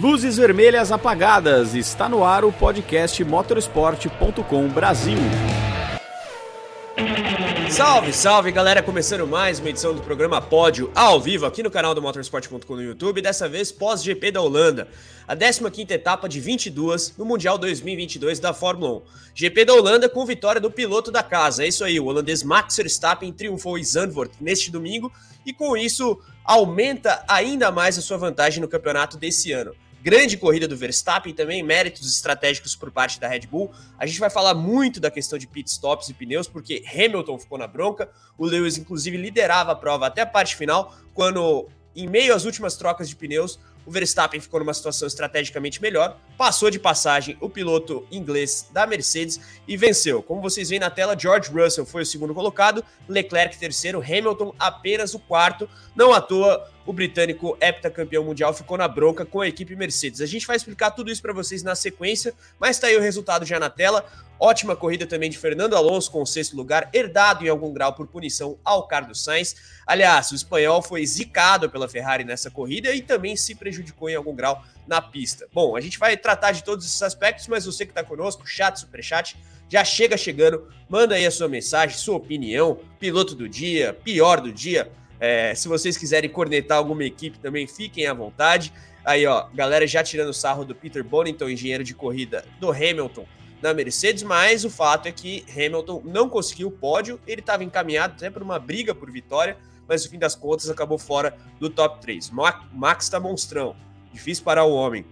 Luzes vermelhas apagadas. Está no ar o podcast motorsport.com Brasil. Salve, salve galera! Começando mais uma edição do programa Pódio ao vivo aqui no canal do Motorsport.com no YouTube, dessa vez pós-GP da Holanda, a 15 etapa de 22 no Mundial 2022 da Fórmula 1. GP da Holanda com vitória do piloto da casa, é isso aí, o holandês Max Verstappen triunfou em Zandvoort neste domingo e com isso aumenta ainda mais a sua vantagem no campeonato desse ano. Grande corrida do Verstappen também, méritos estratégicos por parte da Red Bull. A gente vai falar muito da questão de pitstops e pneus, porque Hamilton ficou na bronca. O Lewis, inclusive, liderava a prova até a parte final, quando, em meio às últimas trocas de pneus, o Verstappen ficou numa situação estrategicamente melhor, passou de passagem o piloto inglês da Mercedes e venceu. Como vocês veem na tela, George Russell foi o segundo colocado, Leclerc terceiro, Hamilton apenas o quarto. Não à toa, o britânico heptacampeão mundial ficou na bronca com a equipe Mercedes. A gente vai explicar tudo isso para vocês na sequência, mas tá aí o resultado já na tela. Ótima corrida também de Fernando Alonso com o sexto lugar, herdado em algum grau por punição ao Carlos Sainz. Aliás, o espanhol foi zicado pela Ferrari nessa corrida e também se prejudicou em algum grau na pista. Bom, a gente vai tratar de todos esses aspectos, mas você que está conosco, chat, superchat, já chega chegando, manda aí a sua mensagem, sua opinião, piloto do dia, pior do dia. É, se vocês quiserem cornetar alguma equipe também, fiquem à vontade. Aí, ó, galera já tirando sarro do Peter Bonington, engenheiro de corrida do Hamilton na Mercedes, mas o fato é que Hamilton não conseguiu o pódio, ele estava encaminhado até por uma briga por vitória, mas no fim das contas acabou fora do top 3. Max está monstrão, difícil parar o homem.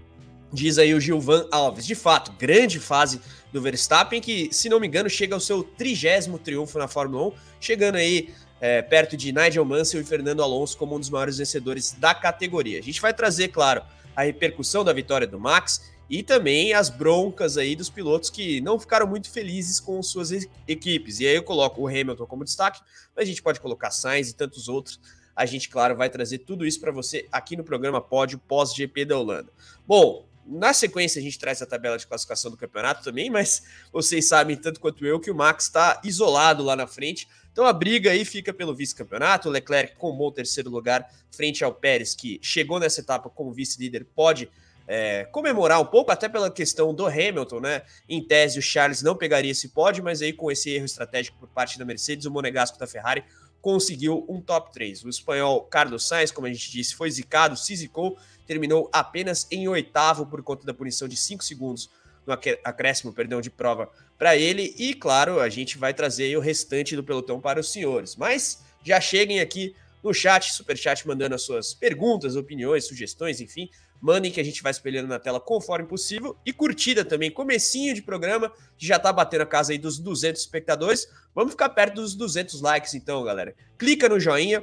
Diz aí o Gilvan Alves. De fato, grande fase do Verstappen, que, se não me engano, chega ao seu trigésimo triunfo na Fórmula 1, chegando aí é, perto de Nigel Mansell e Fernando Alonso como um dos maiores vencedores da categoria. A gente vai trazer, claro, a repercussão da vitória do Max e também as broncas aí dos pilotos que não ficaram muito felizes com suas equipes. E aí eu coloco o Hamilton como destaque, mas a gente pode colocar Sainz e tantos outros. A gente, claro, vai trazer tudo isso para você aqui no programa Pódio pós-GP da Holanda. Bom, na sequência a gente traz a tabela de classificação do campeonato também, mas vocês sabem tanto quanto eu que o Max está isolado lá na frente. Então a briga aí fica pelo vice-campeonato. O Leclerc com um bom terceiro lugar frente ao Pérez, que chegou nessa etapa como vice-líder, pode é, comemorar um pouco, até pela questão do Hamilton, né? Em tese, o Charles não pegaria esse pódio, mas aí com esse erro estratégico por parte da Mercedes, o Monegasco da Ferrari conseguiu um top 3. O espanhol Carlos Sainz, como a gente disse, foi zicado, se zicou, terminou apenas em oitavo por conta da punição de 5 segundos no acréscimo, perdão, de prova para ele. E claro, a gente vai trazer o restante do pelotão para os senhores. Mas já cheguem aqui no chat, super chat, mandando as suas perguntas, opiniões, sugestões, enfim. Mandem que a gente vai espelhando na tela conforme possível. E curtida também, comecinho de programa, já tá batendo a casa aí dos 200 espectadores. Vamos ficar perto dos 200 likes então, galera. Clica no joinha.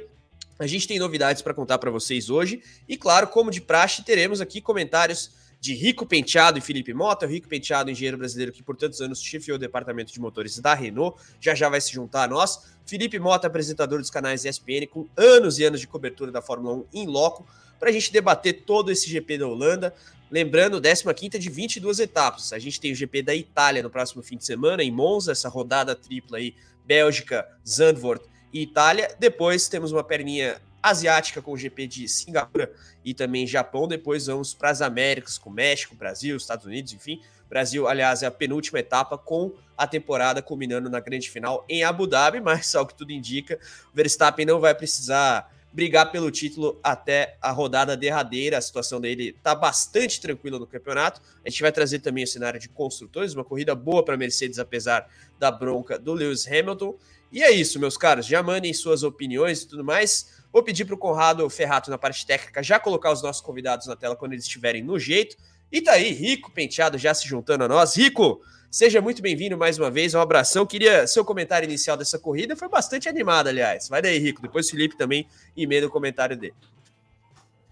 A gente tem novidades para contar para vocês hoje. E claro, como de praxe, teremos aqui comentários de Rico Penteado e Felipe Mota. O Rico Penteado, engenheiro brasileiro que por tantos anos chefiou o departamento de motores da Renault, já já vai se juntar a nós. Felipe Mota, apresentador dos canais ESPN, com anos e anos de cobertura da Fórmula 1 em loco para a gente debater todo esse GP da Holanda. Lembrando, 15 de 22 etapas. A gente tem o GP da Itália no próximo fim de semana, em Monza, essa rodada tripla aí, Bélgica, Zandvoort e Itália. Depois temos uma perninha asiática com o GP de Singapura e também Japão. Depois vamos para as Américas, com México, Brasil, Estados Unidos, enfim. Brasil, aliás, é a penúltima etapa com a temporada culminando na grande final em Abu Dhabi, mas ao que tudo indica, o Verstappen não vai precisar brigar pelo título até a rodada derradeira. A situação dele está bastante tranquila no campeonato. A gente vai trazer também o cenário de construtores, uma corrida boa para Mercedes, apesar da bronca do Lewis Hamilton. E é isso, meus caros. Já mandem suas opiniões e tudo mais. Vou pedir para o Conrado Ferrato, na parte técnica, já colocar os nossos convidados na tela quando eles estiverem no jeito. E tá aí, Rico Penteado já se juntando a nós. Rico, Seja muito bem-vindo mais uma vez, um abração. Queria seu comentário inicial dessa corrida, foi bastante animado, aliás. Vai daí, Rico. Depois o Felipe também emenda o comentário dele.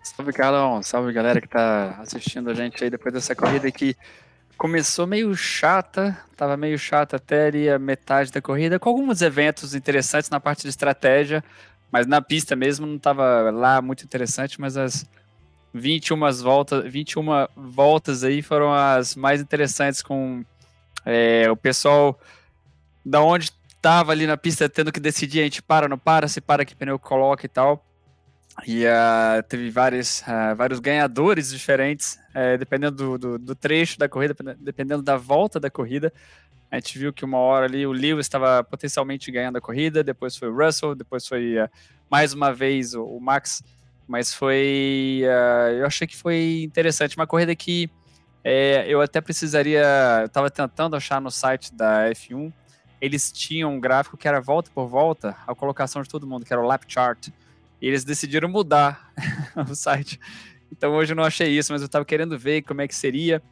Salve, Carlão. Salve, galera que tá assistindo a gente aí depois dessa corrida que começou meio chata, tava meio chata até ali a metade da corrida, com alguns eventos interessantes na parte de estratégia, mas na pista mesmo não tava lá muito interessante, mas as 21 voltas, 21 voltas aí foram as mais interessantes com é, o pessoal da onde estava ali na pista tendo que decidir, a gente para, não para, se para, que pneu coloca e tal. E uh, teve vários, uh, vários ganhadores diferentes, uh, dependendo do, do, do, trecho da corrida, dependendo da volta da corrida. A gente viu que uma hora ali o Lewis estava potencialmente ganhando a corrida, depois foi o Russell, depois foi eh, mais uma vez o, o Max. Mas foi. eu achei que foi interessante. Uma corrida que é, eu até precisaria. Eu estava tentando achar no site da F1. Eles tinham um gráfico que era volta por volta, a colocação de todo mundo, que era o lap chart. E eles decidiram mudar o site. Então hoje eu não achei isso, mas eu estava querendo ver como é que seria.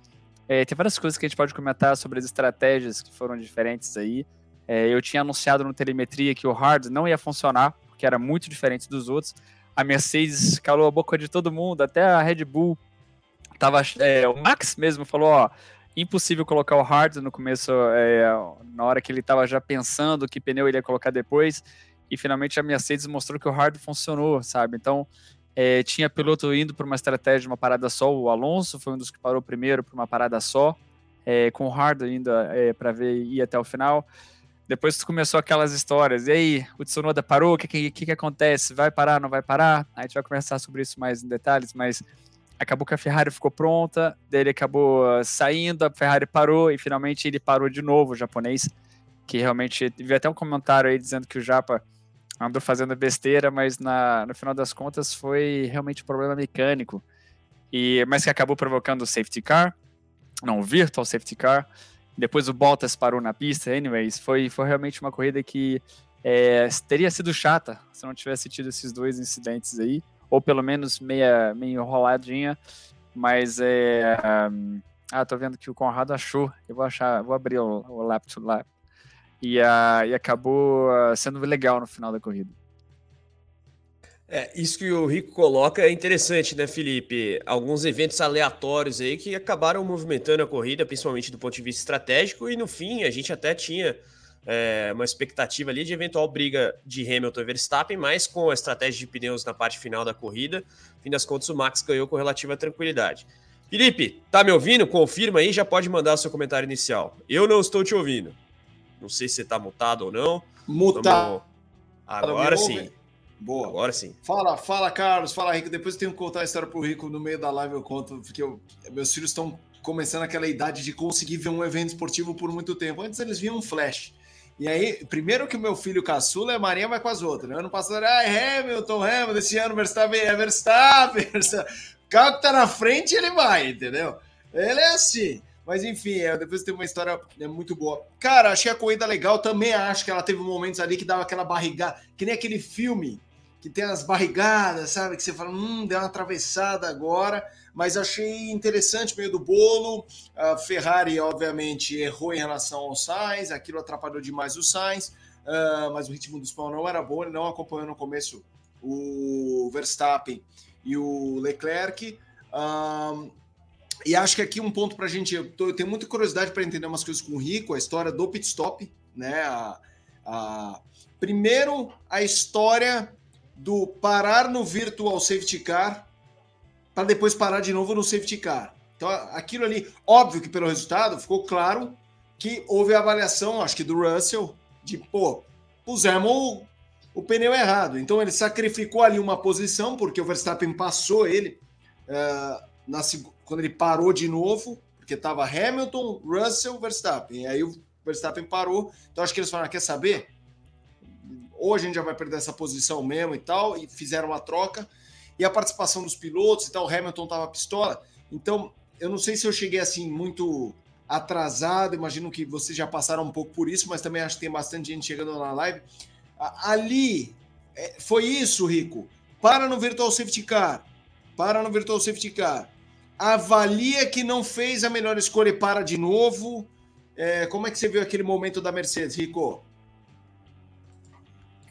É, tem várias coisas que a gente pode comentar sobre as estratégias que foram diferentes aí. É, eu tinha anunciado no telemetria que o hard não ia funcionar, porque era muito diferente dos outros. A Mercedes calou a boca de todo mundo, até a Red Bull tava, é, o Max mesmo falou, ó, impossível colocar o hard no começo, é, na hora que ele estava já pensando que pneu ele ia colocar depois, e finalmente a Mercedes mostrou que o hard funcionou, sabe? Então, é, tinha piloto indo para uma estratégia de uma parada só, o Alonso foi um dos que parou primeiro para uma parada só, é, com o hard ainda é, para ver ir até o final. Depois começou aquelas histórias, e aí, o Tsunoda parou, o que, que, que, que acontece? Vai parar, não vai parar? A gente vai conversar sobre isso mais em detalhes, mas acabou que a Ferrari ficou pronta, dele acabou ah, saindo, a Ferrari parou e finalmente ele parou de novo, o japonês, que realmente vi até um comentário aí dizendo que o Japa andou fazendo besteira, mas na, no final das contas foi realmente um problema mecânico, e mas que acabou provocando o safety car, não, o virtual safety car, depois o Bottas parou na pista, anyways, foi, foi realmente uma corrida que é, teria sido chata se não tivesse tido esses dois incidentes aí, ou pelo menos meia, meio enroladinha, mas é. Ah, tô vendo que o Conrado achou. Eu vou achar, vou abrir o, o laptop lá. E, uh, e acabou uh, sendo legal no final da corrida. É, isso que o Rico coloca é interessante, né, Felipe? Alguns eventos aleatórios aí que acabaram movimentando a corrida, principalmente do ponto de vista estratégico, e no fim a gente até tinha é, uma expectativa ali de eventual briga de Hamilton e Verstappen, mas com a estratégia de pneus na parte final da corrida, fim das contas o Max ganhou com relativa tranquilidade. Felipe, tá me ouvindo? Confirma aí, já pode mandar o seu comentário inicial. Eu não estou te ouvindo. Não sei se você tá mutado ou não. Mutado. Agora sim. Boa. Agora sim. Fala, fala, Carlos. Fala, Rico. Depois eu tenho que contar a história pro Rico no meio da live. Eu conto, porque eu, meus filhos estão começando aquela idade de conseguir ver um evento esportivo por muito tempo. Antes eles viam um flash. E aí, primeiro que o meu filho caçula, a Marinha vai com as outras. Né? Ano passado era ah, Hamilton, Hamilton, esse ano Verstappen é Verstappen. O carro que tá na frente, ele vai, entendeu? Ele é assim. Mas enfim, é, depois tem uma história é, muito boa. Cara, achei a corrida legal. Também acho que ela teve momentos ali que dava aquela barrigada, que nem aquele filme que tem as barrigadas, sabe? Que você fala, hum, deu uma atravessada agora mas achei interessante meio do bolo. A Ferrari, obviamente, errou em relação ao Sainz, aquilo atrapalhou demais o Sainz, uh, mas o ritmo do spawn não era bom, ele não acompanhou no começo o Verstappen e o Leclerc. E acho que aqui um ponto para a gente, eu, tô, eu, tenho muita curiosidade para entender umas coisas com o Rico, a história do pit stop, né? A, a, primeiro, a história do parar no virtual safety car para depois parar de novo no safety car. Então, aquilo ali, óbvio que pelo resultado ficou claro que houve a avaliação, acho que do Russell, de pô, pusemos o, o pneu errado. Então ele sacrificou ali uma posição, porque o Verstappen passou ele uh, na, quando ele parou de novo, porque estava Hamilton, Russell, Verstappen. E aí o Verstappen parou. Então acho que eles falaram: quer saber? Ou a gente já vai perder essa posição mesmo e tal, e fizeram a troca e a participação dos pilotos e tal, o Hamilton estava pistola. Então, eu não sei se eu cheguei assim muito atrasado, imagino que vocês já passaram um pouco por isso, mas também acho que tem bastante gente chegando na live. Ali, é, foi isso, Rico. Para no Virtual Safety Car. Para no Virtual Safety Car. Avalia que não fez a melhor escolha e para de novo. É, como é que você viu aquele momento da Mercedes, Rico?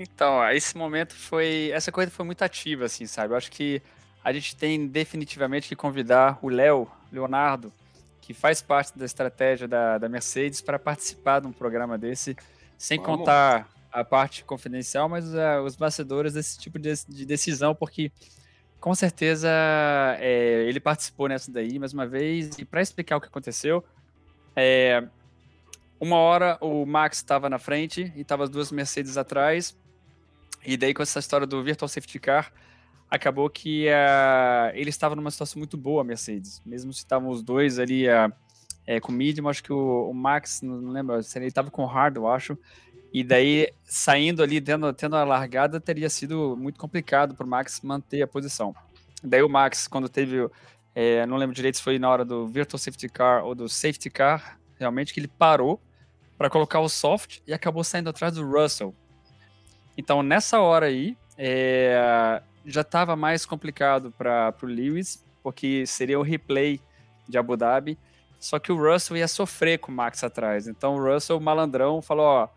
Então, esse momento foi. Essa corrida foi muito ativa, assim, sabe? Eu acho que a gente tem definitivamente que convidar o Léo, Leonardo, que faz parte da estratégia da, da Mercedes, para participar de um programa desse, sem Vamos. contar a parte confidencial, mas uh, os bastidores desse tipo de, de decisão, porque com certeza é, ele participou nessa daí mais uma vez. E para explicar o que aconteceu, é, uma hora o Max estava na frente e estava as duas Mercedes atrás. E daí, com essa história do Virtual Safety Car, acabou que uh, ele estava numa situação muito boa, a Mercedes. Mesmo se estavam os dois ali uh, é, com o medium, acho que o, o Max, não, lembro, se ele estava com o hard, eu acho. E daí, saindo ali, tendo, tendo a largada, teria sido muito complicado para o Max manter a posição. Daí o Max, quando teve, é, não lembro direito se foi na hora do Virtual Safety Car ou do Safety Car, realmente que ele parou para colocar o soft e acabou saindo atrás do Russell. Então, nessa hora aí, é, já estava mais complicado para o Lewis, porque seria o replay de Abu Dhabi. Só que o Russell ia sofrer com o Max atrás. Então o Russell, malandrão, falou: Ó,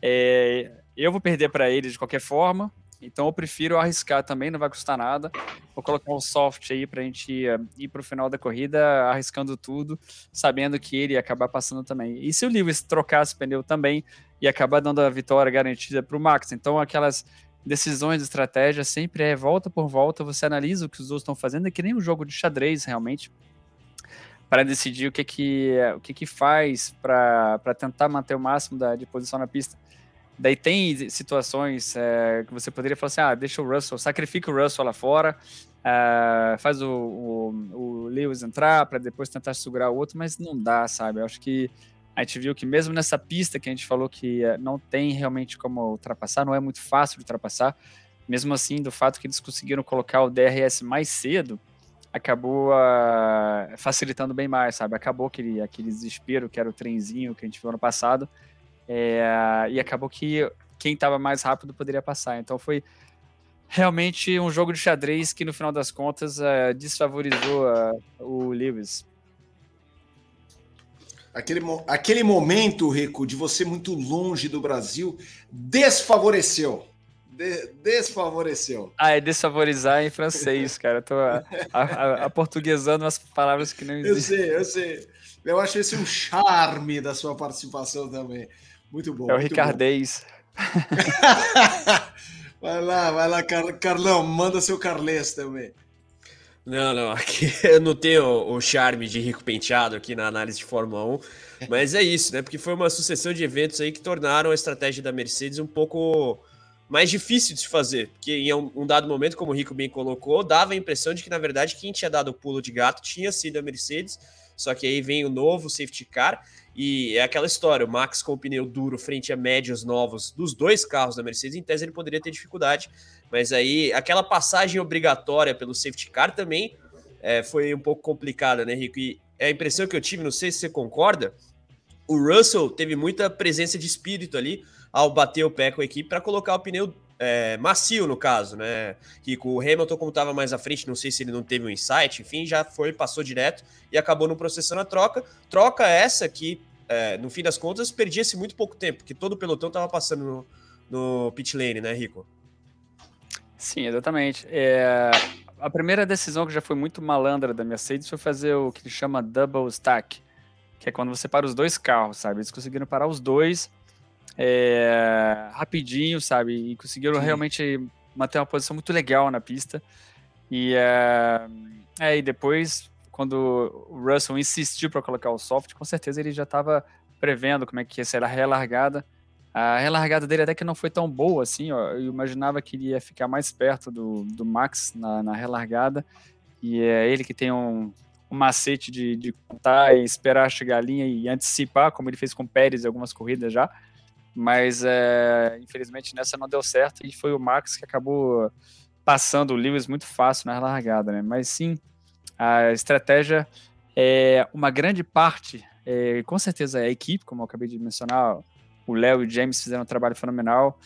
é, eu vou perder para ele de qualquer forma. Então eu prefiro arriscar também, não vai custar nada. Vou colocar um soft aí para a gente ir, ir para o final da corrida arriscando tudo, sabendo que ele ia acabar passando também. E se o Lewis trocasse pneu também, ia acabar dando a vitória garantida para o Max. Então aquelas decisões de estratégia sempre é volta por volta, você analisa o que os outros estão fazendo, é que nem um jogo de xadrez realmente, para decidir o que que, o que, que faz para tentar manter o máximo da, de posição na pista. Daí tem situações é, que você poderia falar assim, ah, deixa o Russell, sacrifica o Russell lá fora, uh, faz o, o, o Lewis entrar para depois tentar segurar o outro, mas não dá, sabe? Eu acho que a gente viu que mesmo nessa pista que a gente falou que eh, não tem realmente como ultrapassar, não é muito fácil de ultrapassar, mesmo assim, do fato que eles conseguiram colocar o DRS mais cedo, acabou uh, facilitando bem mais, sabe? Acabou aquele, aquele desespero que era o trenzinho que a gente viu ano passado, é, e acabou que quem estava mais rápido poderia passar. Então foi realmente um jogo de xadrez que no final das contas uh, desfavorizou uh, o Lewis. Aquele, aquele momento, Rico, de você muito longe do Brasil, desfavoreceu. De, desfavoreceu. Ah, é desfavorizar em francês, cara. Eu tô a, a, a, portuguesando umas palavras que não existem. Eu sei, eu sei. Eu acho esse um charme da sua participação também. Muito bom. É o Ricardês. vai lá, vai lá, Carlão, manda seu Carles também. Não, não, aqui eu não tenho o charme de rico penteado aqui na análise de Fórmula 1, mas é isso, né? Porque foi uma sucessão de eventos aí que tornaram a estratégia da Mercedes um pouco mais difícil de se fazer, porque em um dado momento, como o Rico bem colocou, dava a impressão de que na verdade quem tinha dado o pulo de gato tinha sido a Mercedes, só que aí vem o novo safety car e é aquela história, o Max com o pneu duro frente a médios novos dos dois carros da Mercedes, em tese ele poderia ter dificuldade, mas aí, aquela passagem obrigatória pelo safety car também é, foi um pouco complicada, né, Rico? E a impressão que eu tive, não sei se você concorda, o Russell teve muita presença de espírito ali ao bater o pé com a equipe para colocar o pneu é, macio, no caso, né? Rico, o Hamilton, como estava mais à frente, não sei se ele não teve um insight, enfim, já foi, passou direto e acabou não processando a troca. Troca essa que, é, no fim das contas, perdia-se muito pouco tempo, porque todo o pelotão estava passando no, no pit lane, né, Rico? Sim, exatamente. É, a primeira decisão que já foi muito malandra da Mercedes foi fazer o que chama double stack, que é quando você para os dois carros, sabe? Eles conseguiram parar os dois é, rapidinho, sabe? E conseguiram Sim. realmente manter uma posição muito legal na pista. E, é, é, e depois, quando o Russell insistiu para colocar o soft, com certeza ele já estava prevendo como é que ia ser a relargada. A relargada dele até que não foi tão boa assim, ó. Eu imaginava que ele ia ficar mais perto do, do Max na, na relargada. E é ele que tem um, um macete de, de contar e esperar chegar a linha e antecipar, como ele fez com o Pérez em algumas corridas já. Mas é, infelizmente nessa não deu certo e foi o Max que acabou passando o Lewis muito fácil na relargada, né? Mas sim, a estratégia é uma grande parte, é, com certeza é a equipe, como eu acabei de mencionar, o Léo e o James fizeram um trabalho fenomenal.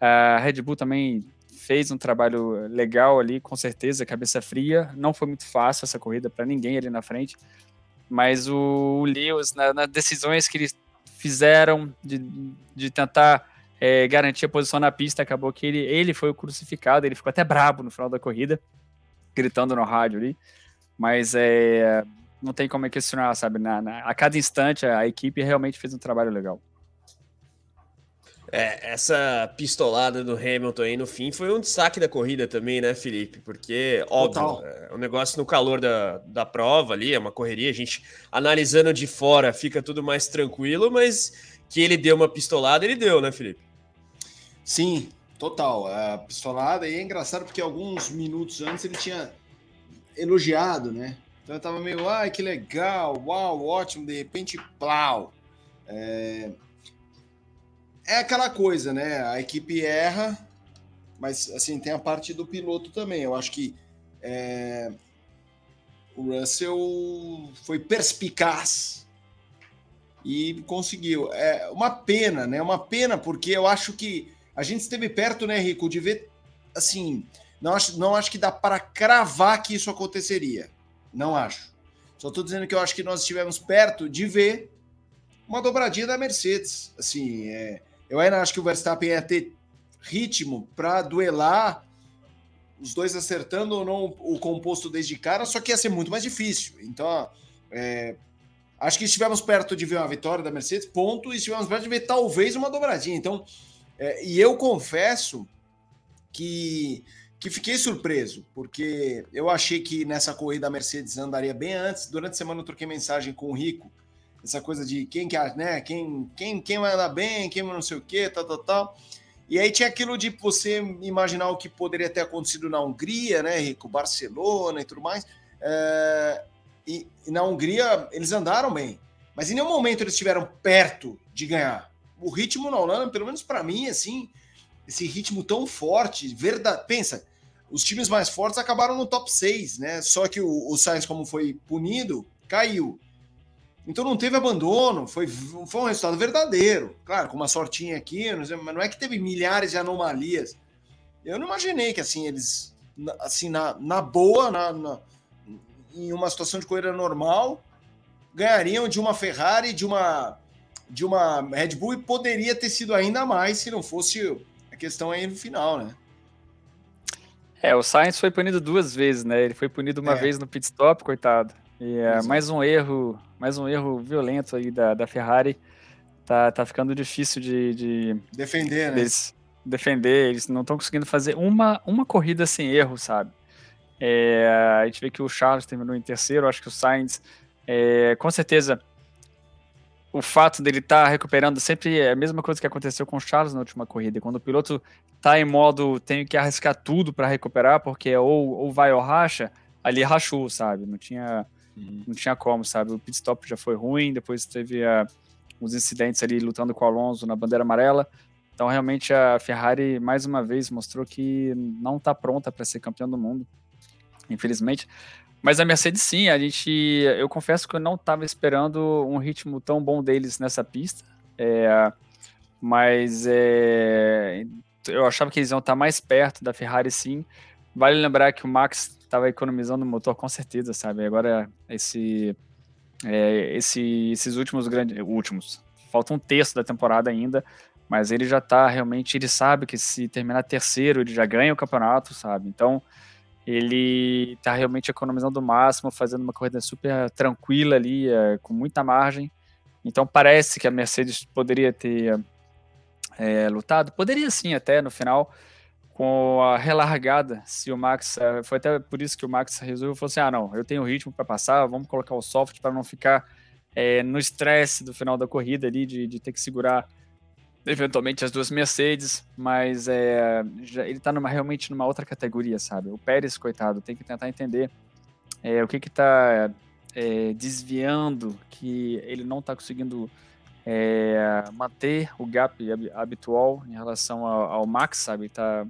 A Red Bull também fez um trabalho legal ali, com certeza, cabeça fria. Não foi muito fácil essa corrida para ninguém ali na frente, mas o Lewis, nas na decisões que eles fizeram de, de tentar é, garantir a posição na pista, acabou que ele, ele foi o crucificado, ele ficou até brabo no final da corrida, gritando no rádio ali, mas é, não tem como questionar, sabe? Na, na, a cada instante a equipe realmente fez um trabalho legal. É, essa pistolada do Hamilton aí no fim foi um destaque da corrida também, né, Felipe? Porque, óbvio, é um negócio no calor da, da prova ali, é uma correria, a gente analisando de fora fica tudo mais tranquilo, mas que ele deu uma pistolada, ele deu, né, Felipe? Sim, Total, a pistolada. E é engraçado porque alguns minutos antes ele tinha elogiado, né? Então eu tava meio, ai, que legal, uau, ótimo, de repente, plau. É, é aquela coisa, né? A equipe erra, mas assim, tem a parte do piloto também. Eu acho que é, o Russell foi perspicaz e conseguiu. É uma pena, né? Uma pena, porque eu acho que a gente esteve perto, né, Rico, de ver assim. Não acho, não acho que dá para cravar que isso aconteceria. Não acho. Só estou dizendo que eu acho que nós estivemos perto de ver uma dobradinha da Mercedes. Assim, é, eu ainda acho que o Verstappen ia ter ritmo para duelar, os dois acertando ou não o composto desde cara, só que ia ser muito mais difícil. Então, é, acho que estivemos perto de ver uma vitória da Mercedes, ponto, e estivemos perto de ver talvez uma dobradinha. Então, é, e eu confesso que, que fiquei surpreso, porque eu achei que nessa corrida a Mercedes andaria bem antes. Durante a semana eu troquei mensagem com o Rico, essa coisa de quem que, né, quem, quem, quem vai andar bem, quem não sei o que, tal, tal, tal. E aí tinha aquilo de você imaginar o que poderia ter acontecido na Hungria, né, Rico? Barcelona e tudo mais. É, e, e, na Hungria eles andaram bem, mas em nenhum momento eles estiveram perto de ganhar. O ritmo na Holanda, pelo menos para mim, assim, esse ritmo tão forte, verdade. Pensa, os times mais fortes acabaram no top 6, né? Só que o, o Sainz, como foi punido, caiu. Então não teve abandono, foi, foi um resultado verdadeiro. Claro, com uma sortinha aqui, mas não é que teve milhares de anomalias. Eu não imaginei que assim eles, assim na, na boa, na, na, em uma situação de corrida normal, ganhariam de uma Ferrari, de uma de uma Red Bull e poderia ter sido ainda mais se não fosse a questão aí no final, né? É, o Sainz foi punido duas vezes, né? Ele foi punido uma é. vez no pit stop, coitado. E é, mais um erro, mais um erro violento aí da, da Ferrari. Tá, tá ficando difícil de, de defender, né? Eles defender, eles não estão conseguindo fazer uma, uma corrida sem erro, sabe? É, a gente vê que o Charles terminou em terceiro, acho que o Sainz, é, com certeza, o fato dele estar tá recuperando sempre é a mesma coisa que aconteceu com o Charles na última corrida. Quando o piloto tá em modo tenho que arriscar tudo para recuperar, porque ou, ou vai ou racha, ali rachou, sabe? Não tinha Uhum. Não tinha como, sabe? O pit stop já foi ruim, depois teve os incidentes ali lutando com o Alonso na bandeira amarela. Então, realmente, a Ferrari, mais uma vez, mostrou que não está pronta para ser campeão do mundo, infelizmente. Mas a Mercedes, sim, a gente. Eu confesso que eu não estava esperando um ritmo tão bom deles nessa pista. É, mas é, eu achava que eles iam estar mais perto da Ferrari, sim. Vale lembrar que o Max estava economizando o motor com certeza, sabe? Agora esse, é, esse esses últimos grandes, últimos, falta um terço da temporada ainda, mas ele já está realmente, ele sabe que se terminar terceiro ele já ganha o campeonato, sabe? Então ele está realmente economizando o máximo, fazendo uma corrida super tranquila ali, é, com muita margem. Então parece que a Mercedes poderia ter é, lutado, poderia sim até no final, com a relargada, se o Max, eh, foi até por isso que o Max resolveu, falou assim, ah não, eu tenho ritmo para passar, vamos colocar o soft para não ficar é, no estresse do final da corrida ali, de, de ter que segurar eventualmente as duas Mercedes, mas é, já, ele está numa, realmente numa outra categoria, sabe? O Pérez, coitado, tem que tentar entender é, o que que tá é, desviando, que ele não está conseguindo é, manter o gap habitual em relação ao, ao Max, sabe? Tá,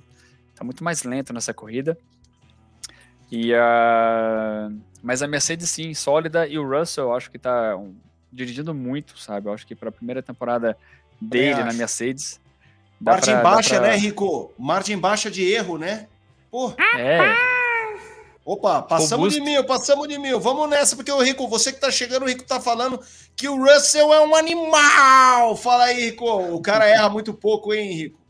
tá muito mais lento nessa corrida. E a, mas a Mercedes sim, sólida e o Russell acho que tá um, dirigindo muito, sabe? Eu acho que para a primeira temporada dele na Mercedes. Margem pra, baixa, pra... né, Rico? Margem baixa de erro, né? Pô. É. Opa, passamos de mil, passamos de mil. Vamos nessa, porque o Rico, você que tá chegando, o Rico tá falando que o Russell é um animal. Fala aí, Rico. O cara erra muito pouco, hein, Rico?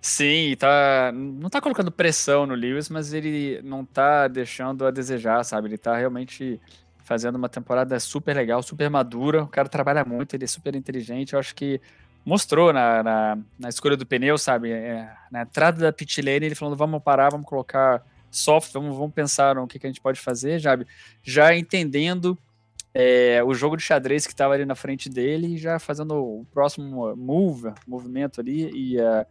Sim, tá, não tá colocando pressão no Lewis, mas ele não tá deixando a desejar, sabe? Ele tá realmente fazendo uma temporada super legal, super madura. O cara trabalha muito, ele é super inteligente. Eu acho que mostrou na, na, na escolha do pneu, sabe? É, na entrada da pit lane, ele falando: vamos parar, vamos colocar soft, vamos, vamos pensar no que, que a gente pode fazer, sabe? Já entendendo é, o jogo de xadrez que estava ali na frente dele já fazendo o próximo move, movimento ali e. Uh,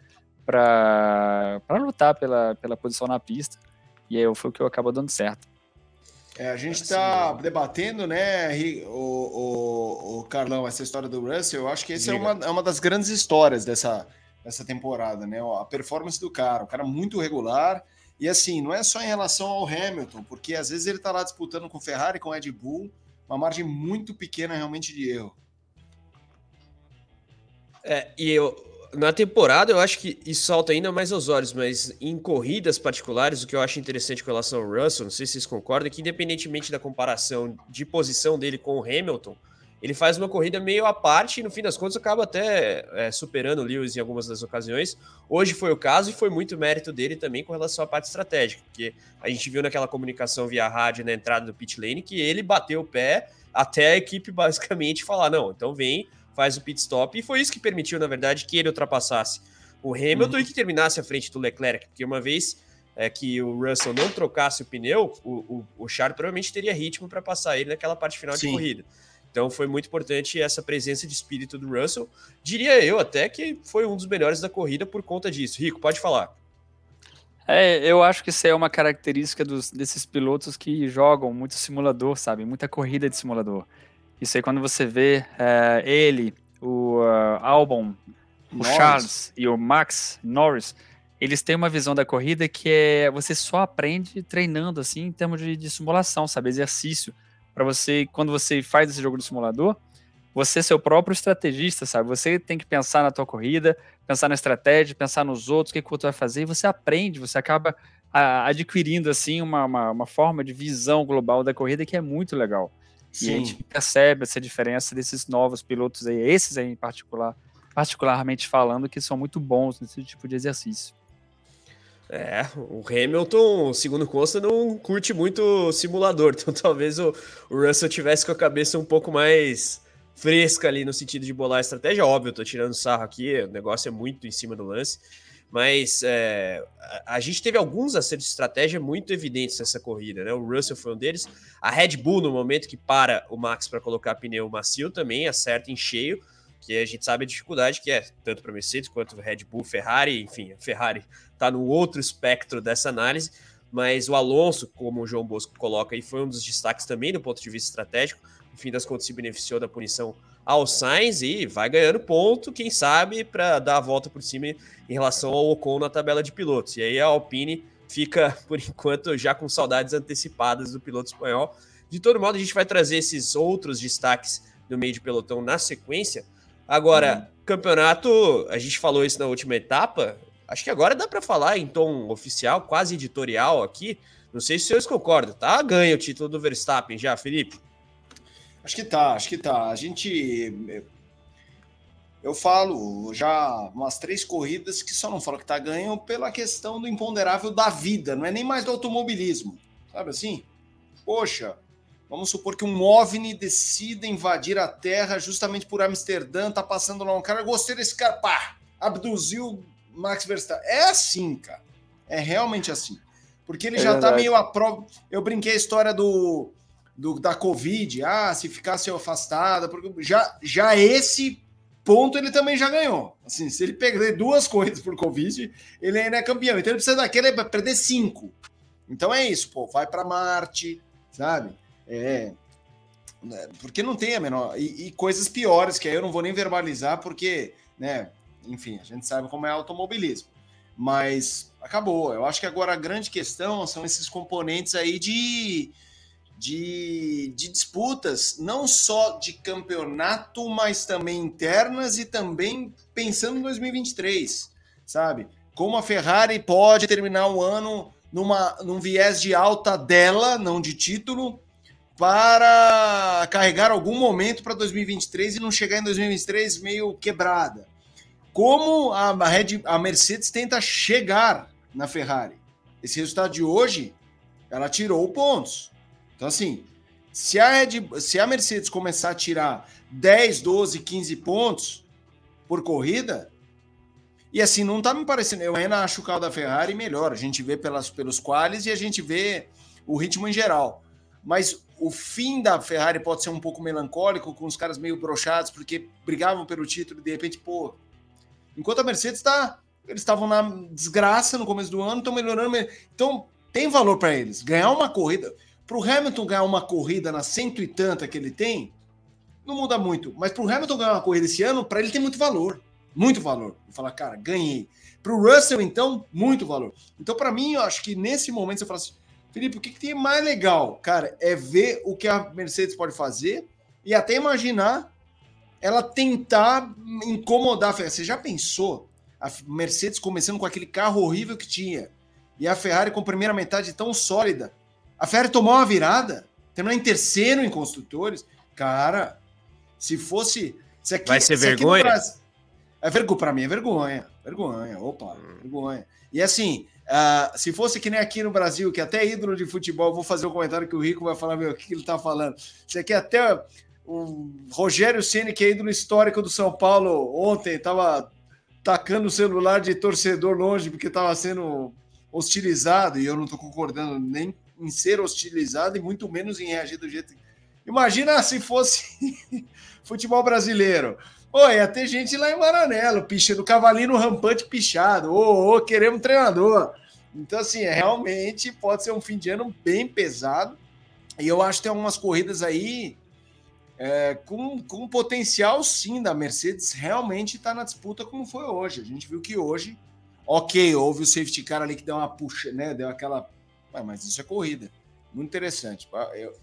para lutar pela, pela posição na pista. E aí foi o que acabou dando certo. É, a gente está debatendo, né, o, o, o, Carlão, essa história do Russell. Eu acho que essa é uma, é uma das grandes histórias dessa, dessa temporada, né? A performance do cara, o cara muito regular. E assim, não é só em relação ao Hamilton, porque às vezes ele está lá disputando com Ferrari, com Red Bull, uma margem muito pequena realmente de erro. É, e eu, na temporada eu acho que isso salta ainda mais aos olhos, mas em corridas particulares, o que eu acho interessante com relação ao Russell, não sei se vocês concordam, é que independentemente da comparação de posição dele com o Hamilton, ele faz uma corrida meio à parte e no fim das contas acaba até é, superando o Lewis em algumas das ocasiões. Hoje foi o caso e foi muito mérito dele também com relação à parte estratégica, porque a gente viu naquela comunicação via rádio na entrada do pit lane que ele bateu o pé até a equipe basicamente falar: não, então vem, faz o pit stop, e foi isso que permitiu, na verdade, que ele ultrapassasse o Hamilton uhum. e que terminasse à frente do Leclerc, porque uma vez é, que o Russell não trocasse o pneu, o, o, o Charles provavelmente teria ritmo para passar ele naquela parte final Sim. de corrida. Então foi muito importante essa presença de espírito do Russell. Diria eu até que foi um dos melhores da corrida por conta disso. Rico, pode falar. É, eu acho que isso é uma característica dos, desses pilotos que jogam muito simulador, sabe? Muita corrida de simulador. Isso aí, quando você vê é, ele, o uh, Albon, o Norris. Charles e o Max Norris, eles têm uma visão da corrida que é você só aprende treinando, assim, em termos de, de simulação, sabe? Exercício. Para você, quando você faz esse jogo de simulador, você é seu próprio estrategista, sabe? Você tem que pensar na tua corrida, pensar na estratégia, pensar nos outros, o que, que o outro vai fazer, e você aprende, você acaba a, adquirindo, assim, uma, uma, uma forma de visão global da corrida que é muito legal. Sim. E a gente percebe essa diferença desses novos pilotos aí, esses aí em particular, particularmente falando, que são muito bons nesse tipo de exercício. É, o Hamilton, segundo consta, não curte muito simulador, então talvez o, o Russell tivesse com a cabeça um pouco mais fresca ali no sentido de bolar a estratégia. Óbvio, tô tirando sarro aqui, o negócio é muito em cima do lance, mas é, a, a, gente teve alguns acertos de estratégia muito evidentes nessa corrida, né? O Russell foi um deles. A Red Bull, no momento que para o Max para colocar pneu macio, também acerta em cheio, que a gente sabe a dificuldade que é, tanto para Mercedes quanto Red Bull, Ferrari, enfim, a Ferrari está no outro espectro dessa análise, mas o Alonso, como o João Bosco coloca aí, foi um dos destaques também do ponto de vista estratégico. No fim das contas, se beneficiou da punição ao Sainz e vai ganhando ponto, quem sabe, para dar a volta por cima em relação ao Ocon na tabela de pilotos. E aí a Alpine fica, por enquanto, já com saudades antecipadas do piloto espanhol. De todo modo, a gente vai trazer esses outros destaques do meio de pelotão na sequência. Agora, hum. campeonato, a gente falou isso na última etapa. Acho que agora dá para falar em tom oficial, quase editorial aqui. Não sei se vocês concordam, tá? Ganha o título do Verstappen já, Felipe. Acho que tá, acho que tá. A gente. Eu falo já umas três corridas que só não falo que tá ganho pela questão do imponderável da vida, não é nem mais do automobilismo, sabe assim? Poxa, vamos supor que um OVNI decida invadir a Terra justamente por Amsterdã, tá passando lá um cara, gostei desse cara, pá, abduziu Max Verstappen. É assim, cara. É realmente assim. Porque ele é já tá verdade. tá meio a prova. Eu brinquei a história do do, da Covid, ah, se ficasse afastada, já, já esse ponto ele também já ganhou. Assim, se ele perder duas corridas por Covid, ele ainda é campeão. Então ele precisa daquele para perder cinco. Então é isso, pô, vai para Marte, sabe? É, né, porque não tem a menor. E, e, coisas piores que aí eu não vou nem verbalizar, porque, né, enfim, a gente sabe como é automobilismo. Mas acabou. Eu acho que agora a grande questão são esses componentes aí de de, de disputas, não só de campeonato, mas também internas e também pensando em 2023, sabe? Como a Ferrari pode terminar o ano numa, num viés de alta dela, não de título, para carregar algum momento para 2023 e não chegar em 2023 meio quebrada. Como a, Red, a Mercedes tenta chegar na Ferrari. Esse resultado de hoje, ela tirou pontos. Então, assim, se a, Red, se a Mercedes começar a tirar 10, 12, 15 pontos por corrida, e assim, não tá me parecendo. Eu ainda acho o carro da Ferrari melhor. A gente vê pelas, pelos quales e a gente vê o ritmo em geral. Mas o fim da Ferrari pode ser um pouco melancólico, com os caras meio brochados, porque brigavam pelo título e de repente, pô. Enquanto a Mercedes está eles estavam na desgraça no começo do ano, estão melhorando. Então, tem valor para eles. Ganhar uma corrida. Para o Hamilton ganhar uma corrida na cento e tanta que ele tem, não muda muito. Mas para o Hamilton ganhar uma corrida esse ano, para ele tem muito valor. Muito valor. Vou falar, cara, ganhei. Para o Russell, então, muito valor. Então, para mim, eu acho que nesse momento você fala assim, Felipe, o que, que tem mais legal, cara, é ver o que a Mercedes pode fazer e até imaginar ela tentar incomodar a Ferrari. Você já pensou a Mercedes começando com aquele carro horrível que tinha e a Ferrari com a primeira metade tão sólida? A Ferrari tomou uma virada, terminou em terceiro em construtores. Cara, se fosse. Se aqui, Vai ser vergonha? Brasil, é vergonha, para mim é vergonha. Vergonha, opa, hum. vergonha. E assim, uh, se fosse que nem aqui no Brasil, que até ídolo de futebol, vou fazer um comentário que o Rico vai falar, meu, o que ele tá falando? Isso aqui até o Rogério Ceni, que é ídolo histórico do São Paulo, ontem estava tacando o celular de torcedor longe porque estava sendo hostilizado, e eu não estou concordando nem em ser hostilizado e muito menos em reagir do jeito. Imagina se fosse futebol brasileiro. Oi, ia ter gente lá em Maranello, pichando cavalinho rampante pichado. Ô, ô, queremos treinador. Então, assim, é, realmente pode ser um fim de ano bem pesado. E eu acho que tem algumas corridas aí é, com, com potencial, sim, da Mercedes realmente está na disputa como foi hoje. A gente viu que hoje, ok, houve o safety car ali que deu uma puxa, né? Deu aquela. Mas isso é corrida. Muito interessante.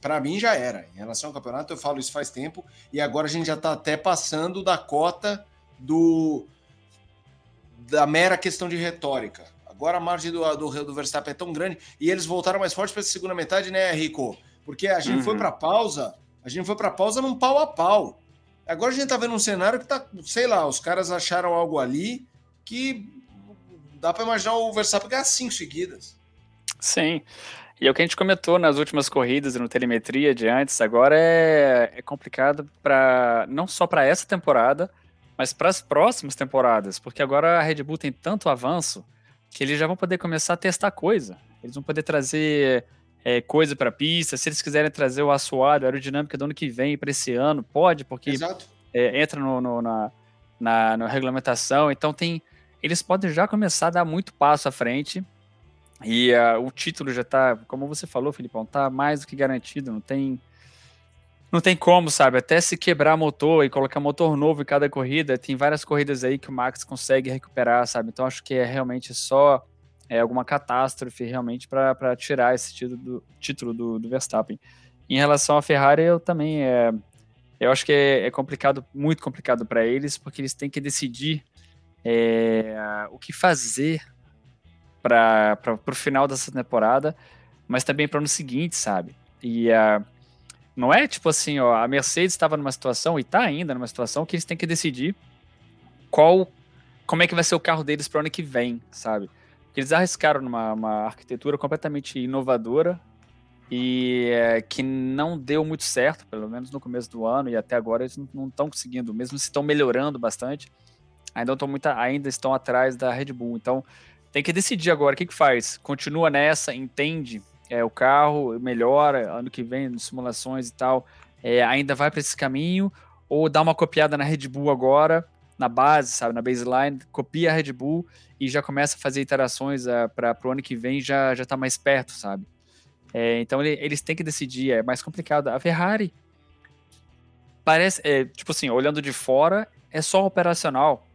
Para mim já era. Em relação ao campeonato, eu falo isso faz tempo. E agora a gente já está até passando da cota do da mera questão de retórica. Agora a margem do, do, do Verstappen é tão grande e eles voltaram mais forte para essa segunda metade, né, Rico? Porque a gente uhum. foi para pausa, a gente foi para pausa num pau a pau. Agora a gente está vendo um cenário que tá, sei lá, os caras acharam algo ali que dá para imaginar o Verstappen ganhar cinco seguidas. Sim. E é o que a gente comentou nas últimas corridas e no telemetria de antes, agora é, é complicado para não só para essa temporada, mas para as próximas temporadas, porque agora a Red Bull tem tanto avanço que eles já vão poder começar a testar coisa. Eles vão poder trazer é, coisa para a pista. Se eles quiserem trazer o assoalho, a aerodinâmica do ano que vem para esse ano, pode, porque é, entra no, no, na, na, na regulamentação. Então tem, eles podem já começar a dar muito passo à frente e uh, o título já tá, como você falou, Filipão, tá mais do que garantido, não tem não tem como, sabe? Até se quebrar motor e colocar motor novo em cada corrida, tem várias corridas aí que o Max consegue recuperar, sabe? Então acho que é realmente só é, alguma catástrofe realmente para tirar esse título do, título do, do, Verstappen. Em relação à Ferrari, eu também é, eu acho que é, é complicado, muito complicado para eles, porque eles têm que decidir é, o que fazer para o final dessa temporada, mas também para o ano seguinte, sabe? E uh, não é tipo assim, ó, a Mercedes estava numa situação e está ainda numa situação que eles têm que decidir qual, como é que vai ser o carro deles para o ano que vem, sabe? Porque eles arriscaram numa arquitetura completamente inovadora e é, que não deu muito certo, pelo menos no começo do ano e até agora eles não estão conseguindo, mesmo se estão melhorando bastante, ainda estão muito, ainda estão atrás da Red Bull. Então tem que decidir agora o que, que faz. Continua nessa, entende é, o carro, melhora ano que vem, simulações e tal, é, ainda vai para esse caminho, ou dá uma copiada na Red Bull agora, na base, sabe, na baseline, copia a Red Bull e já começa a fazer iterações é, para o ano que vem já já está mais perto, sabe? É, então ele, eles têm que decidir, é mais complicado. A Ferrari parece, é, tipo assim, olhando de fora, é só operacional.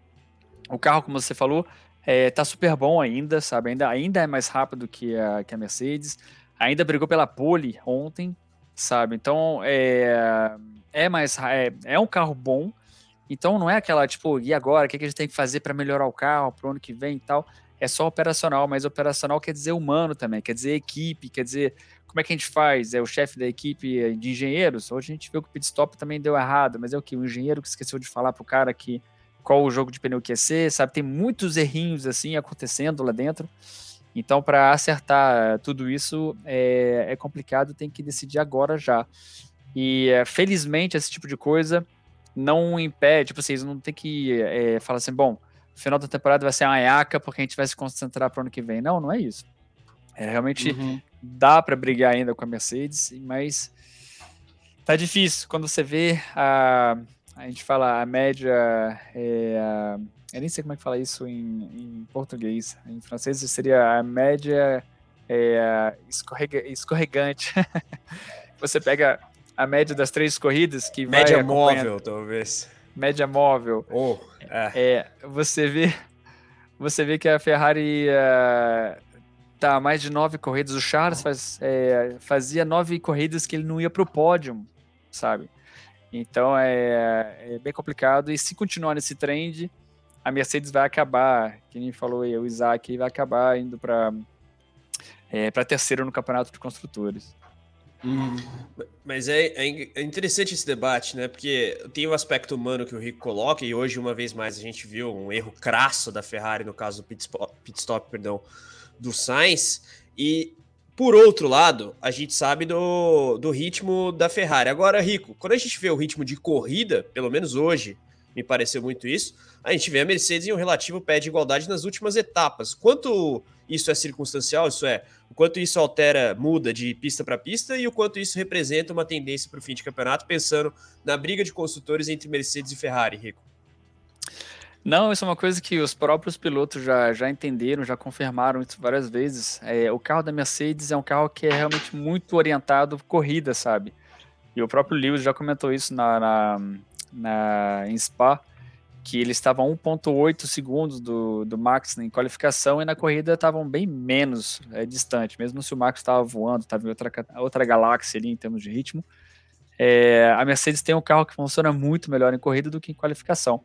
O carro, como você falou, é, tá super bom ainda, sabe? Ainda, ainda é mais rápido que a, que a Mercedes. Ainda brigou pela pole ontem, sabe? Então é, é mais é, é um carro bom. Então não é aquela tipo, e agora? O que, que a gente tem que fazer para melhorar o carro pro ano que vem e tal? É só operacional, mas operacional quer dizer humano também, quer dizer equipe, quer dizer como é que a gente faz? É o chefe da equipe de engenheiros? Hoje a gente viu que o pit stop também deu errado, mas é o que? O engenheiro que esqueceu de falar pro cara que qual o jogo de pneu que ia ser, sabe? Tem muitos errinhos assim acontecendo lá dentro. Então, para acertar tudo isso é, é, complicado, tem que decidir agora já. E é, felizmente esse tipo de coisa não impede, tipo, vocês não tem que é, falar assim, bom, final da temporada vai ser uma iaca porque a gente vai se concentrar para o ano que vem. Não, não é isso. É, realmente uhum. dá para brigar ainda com a Mercedes, mas tá difícil quando você vê a a gente fala a média, é, eu nem sei como é que fala isso em, em português. Em francês seria a média é, escorrega, escorregante. Você pega a média das três corridas que média vai móvel, talvez. Média móvel. Oh, é. é. você vê, você vê que a Ferrari uh, tá mais de nove corridas. O Charles faz, é, fazia nove corridas que ele não ia para o pódio, sabe? Então é, é, bem complicado. E se continuar nesse trend, a Mercedes vai acabar, que nem falou aí, o Isaac vai acabar indo para é, para terceiro no campeonato de construtores. Hum. Mas é, é, é, interessante esse debate, né? Porque tem o aspecto humano que o Rico coloca, e hoje, uma vez mais, a gente viu um erro crasso da Ferrari, no caso do pit stop, pit stop perdão, do Sainz. E, por outro lado, a gente sabe do, do ritmo da Ferrari. Agora, Rico, quando a gente vê o ritmo de corrida, pelo menos hoje, me pareceu muito isso, a gente vê a Mercedes em um relativo pé de igualdade nas últimas etapas. Quanto isso é circunstancial, isso é, o quanto isso altera, muda de pista para pista e o quanto isso representa uma tendência para o fim de campeonato, pensando na briga de construtores entre Mercedes e Ferrari, Rico? Não, isso é uma coisa que os próprios pilotos já, já entenderam, já confirmaram isso várias vezes. É, o carro da Mercedes é um carro que é realmente muito orientado corrida, sabe? E o próprio Lewis já comentou isso na, na, na em Spa, que ele estava 1.8 segundos do, do Max em qualificação e na corrida estavam bem menos é, distante, mesmo se o Max estava voando, estava em outra, outra galáxia ali em termos de ritmo. É, a Mercedes tem um carro que funciona muito melhor em corrida do que em qualificação.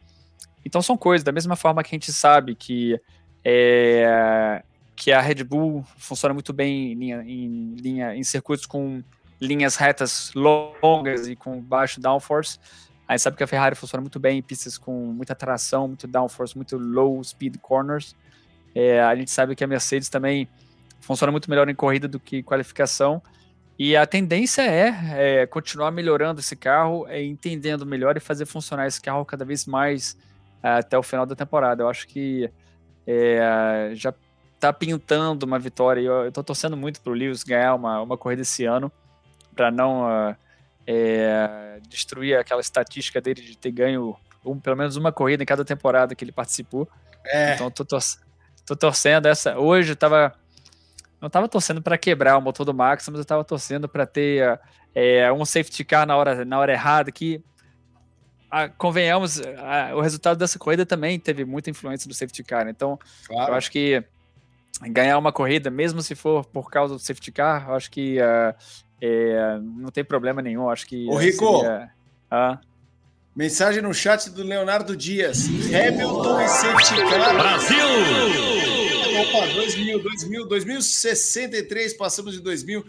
Então são coisas, da mesma forma que a gente sabe que, é, que a Red Bull funciona muito bem em, linha, em, linha, em circuitos com linhas retas longas e com baixo downforce, a gente sabe que a Ferrari funciona muito bem em pistas com muita tração, muito downforce, muito low speed corners. É, a gente sabe que a Mercedes também funciona muito melhor em corrida do que qualificação. E a tendência é, é continuar melhorando esse carro, é, entendendo melhor e fazer funcionar esse carro cada vez mais até o final da temporada. Eu acho que é, já está pintando uma vitória. Eu estou torcendo muito para o Lewis ganhar uma, uma corrida esse ano, para não uh, é, destruir aquela estatística dele de ter ganho um, pelo menos uma corrida em cada temporada que ele participou. É. Então tô, tor tô torcendo essa. Hoje eu tava. Não tava torcendo para quebrar o motor do Max, mas eu tava torcendo para ter é, um safety car na hora, na hora errada, que a, convenhamos, a, o resultado dessa corrida também teve muita influência do safety car. Então, claro. eu acho que ganhar uma corrida, mesmo se for por causa do safety car, eu acho que uh, é, não tem problema nenhum, acho que. Ô, Rico! Seria... Ah. Mensagem no chat do Leonardo Dias. Hamilton e safety car. Brasil! Opa, 2000, 2000, 2063, passamos de 2000.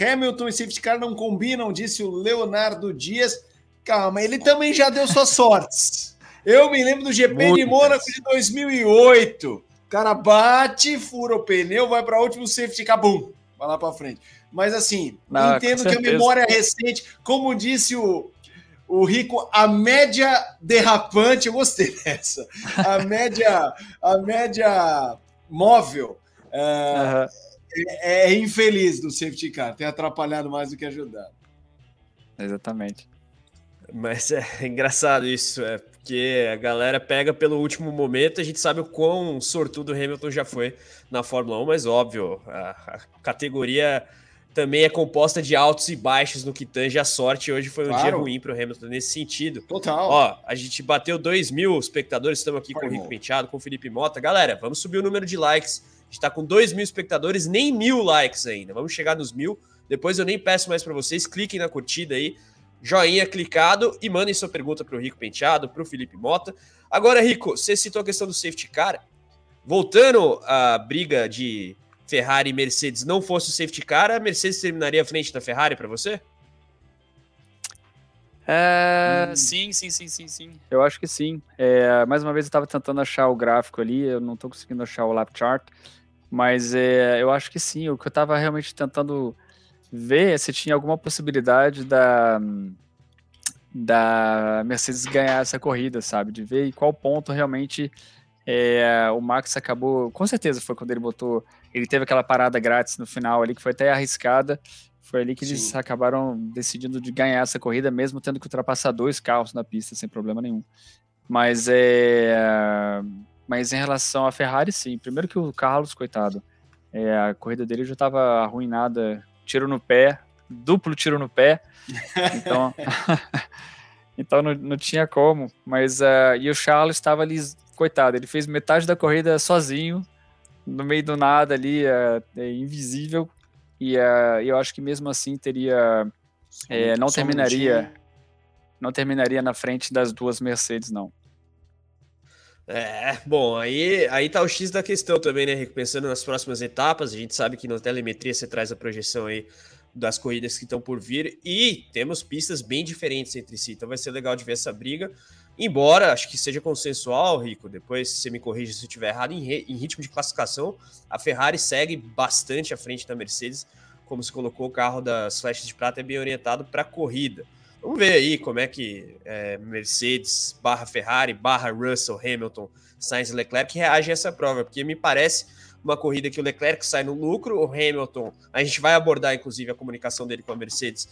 Hamilton e safety car não combinam, disse o Leonardo Dias. Calma, ele também já deu suas sortes. Eu me lembro do GP Muito de Mônaco de 2008. O cara bate, fura o pneu, vai para o último safety car, bum, vai lá para frente. Mas assim, Não, entendo que a memória é recente, como disse o, o Rico, a média derrapante, eu gostei dessa. A média, a média móvel é, uhum. é, é, infeliz do safety car, tem atrapalhado mais do que ajudado. Exatamente. Mas é engraçado isso, é porque a galera pega pelo último momento, a gente sabe o quão sortudo o Hamilton já foi na Fórmula 1, mas óbvio, a, a categoria também é composta de altos e baixos no que tange a sorte. Hoje foi um claro. dia ruim para o Hamilton nesse sentido. Total. Ó, a gente bateu 2 mil espectadores, estamos aqui com o Rico Penteado, com o Felipe Mota. Galera, vamos subir o número de likes. A gente está com 2 mil espectadores, nem mil likes ainda. Vamos chegar nos mil. Depois eu nem peço mais para vocês. Cliquem na curtida aí, joinha clicado e mandem sua pergunta para o Rico Penteado, para o Felipe Mota. Agora, Rico, você citou a questão do safety car. Voltando à briga de Ferrari e Mercedes não fosse o safety car, a Mercedes terminaria à frente da Ferrari para você? É, hum. Sim, sim, sim, sim, sim. Eu acho que sim. É, mais uma vez eu estava tentando achar o gráfico ali, eu não estou conseguindo achar o lap chart, mas é, eu acho que sim. O que eu estava realmente tentando ver se tinha alguma possibilidade da, da Mercedes ganhar essa corrida, sabe? De ver em qual ponto realmente é, o Max acabou, com certeza foi quando ele botou, ele teve aquela parada grátis no final ali, que foi até arriscada, foi ali que Sim. eles acabaram decidindo de ganhar essa corrida, mesmo tendo que ultrapassar dois carros na pista sem problema nenhum. Mas é. Mas em relação à Ferrari, sim. Primeiro que o Carlos, coitado, é, a corrida dele já estava arruinada, tiro no pé, duplo tiro no pé. Então, então não, não tinha como. Mas uh, e o Charles estava ali, coitado, ele fez metade da corrida sozinho, no meio do nada ali, uh, invisível. E uh, eu acho que mesmo assim teria, é, não terminaria, não terminaria na frente das duas Mercedes, não. É, bom, aí, aí tá o X da questão também, né, Rico? Pensando nas próximas etapas, a gente sabe que na telemetria você traz a projeção aí das corridas que estão por vir e temos pistas bem diferentes entre si, então vai ser legal de ver essa briga. Embora acho que seja consensual, Rico, depois você me corrige se eu estiver errado, em, em, ritmo de classificação, a Ferrari segue bastante à frente da Mercedes, como se colocou o carro das flechas de prata é bem orientado para a corrida. Vamos ver aí como é que é, Mercedes barra Ferrari barra Russell, Hamilton, Sainz e Leclerc reagem a essa prova, porque me parece uma corrida que o Leclerc sai no lucro, o Hamilton, a gente vai abordar inclusive a comunicação dele com a Mercedes,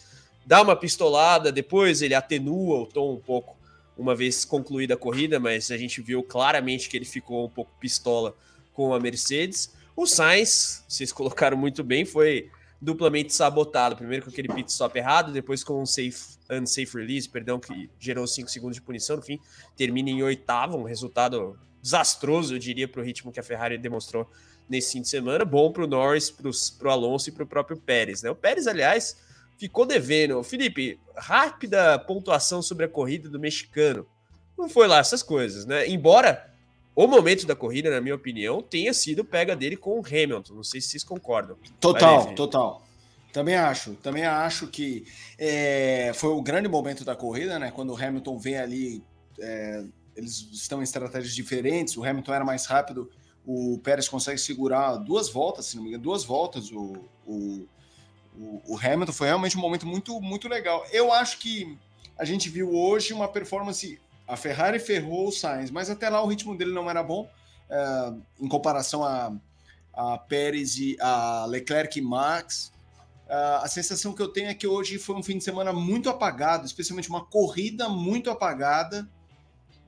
dá uma pistolada, depois ele atenua o tom um pouco uma vez concluída a corrida, mas a gente viu claramente que ele ficou um pouco pistola com a Mercedes. O Sainz, vocês colocaram muito bem, foi duplamente sabotado. Primeiro com aquele pit stop errado, depois com um safe, unsafe release, perdão, que gerou 5 segundos de punição. No fim, termina em oitavo, um resultado desastroso, eu diria, para o ritmo que a Ferrari demonstrou nesse fim de semana. Bom para o Norris, para o Alonso e para o próprio Pérez. Né? O Pérez, aliás, ficou devendo. Felipe, rápida pontuação sobre a corrida do mexicano. Não foi lá essas coisas, né? Embora o momento da corrida, na minha opinião, tenha sido pega dele com o Hamilton. Não sei se vocês concordam. Total, total. Também acho, também acho que é, foi o grande momento da corrida, né? Quando o Hamilton vem ali, é, eles estão em estratégias diferentes. O Hamilton era mais rápido, o Pérez consegue segurar duas voltas, se não me engano, duas voltas o, o o, o Hamilton foi realmente um momento muito, muito legal. Eu acho que a gente viu hoje uma performance. A Ferrari ferrou o Sainz, mas até lá o ritmo dele não era bom é, em comparação a, a Pérez e a Leclerc e Max. Uh, a sensação que eu tenho é que hoje foi um fim de semana muito apagado, especialmente uma corrida muito apagada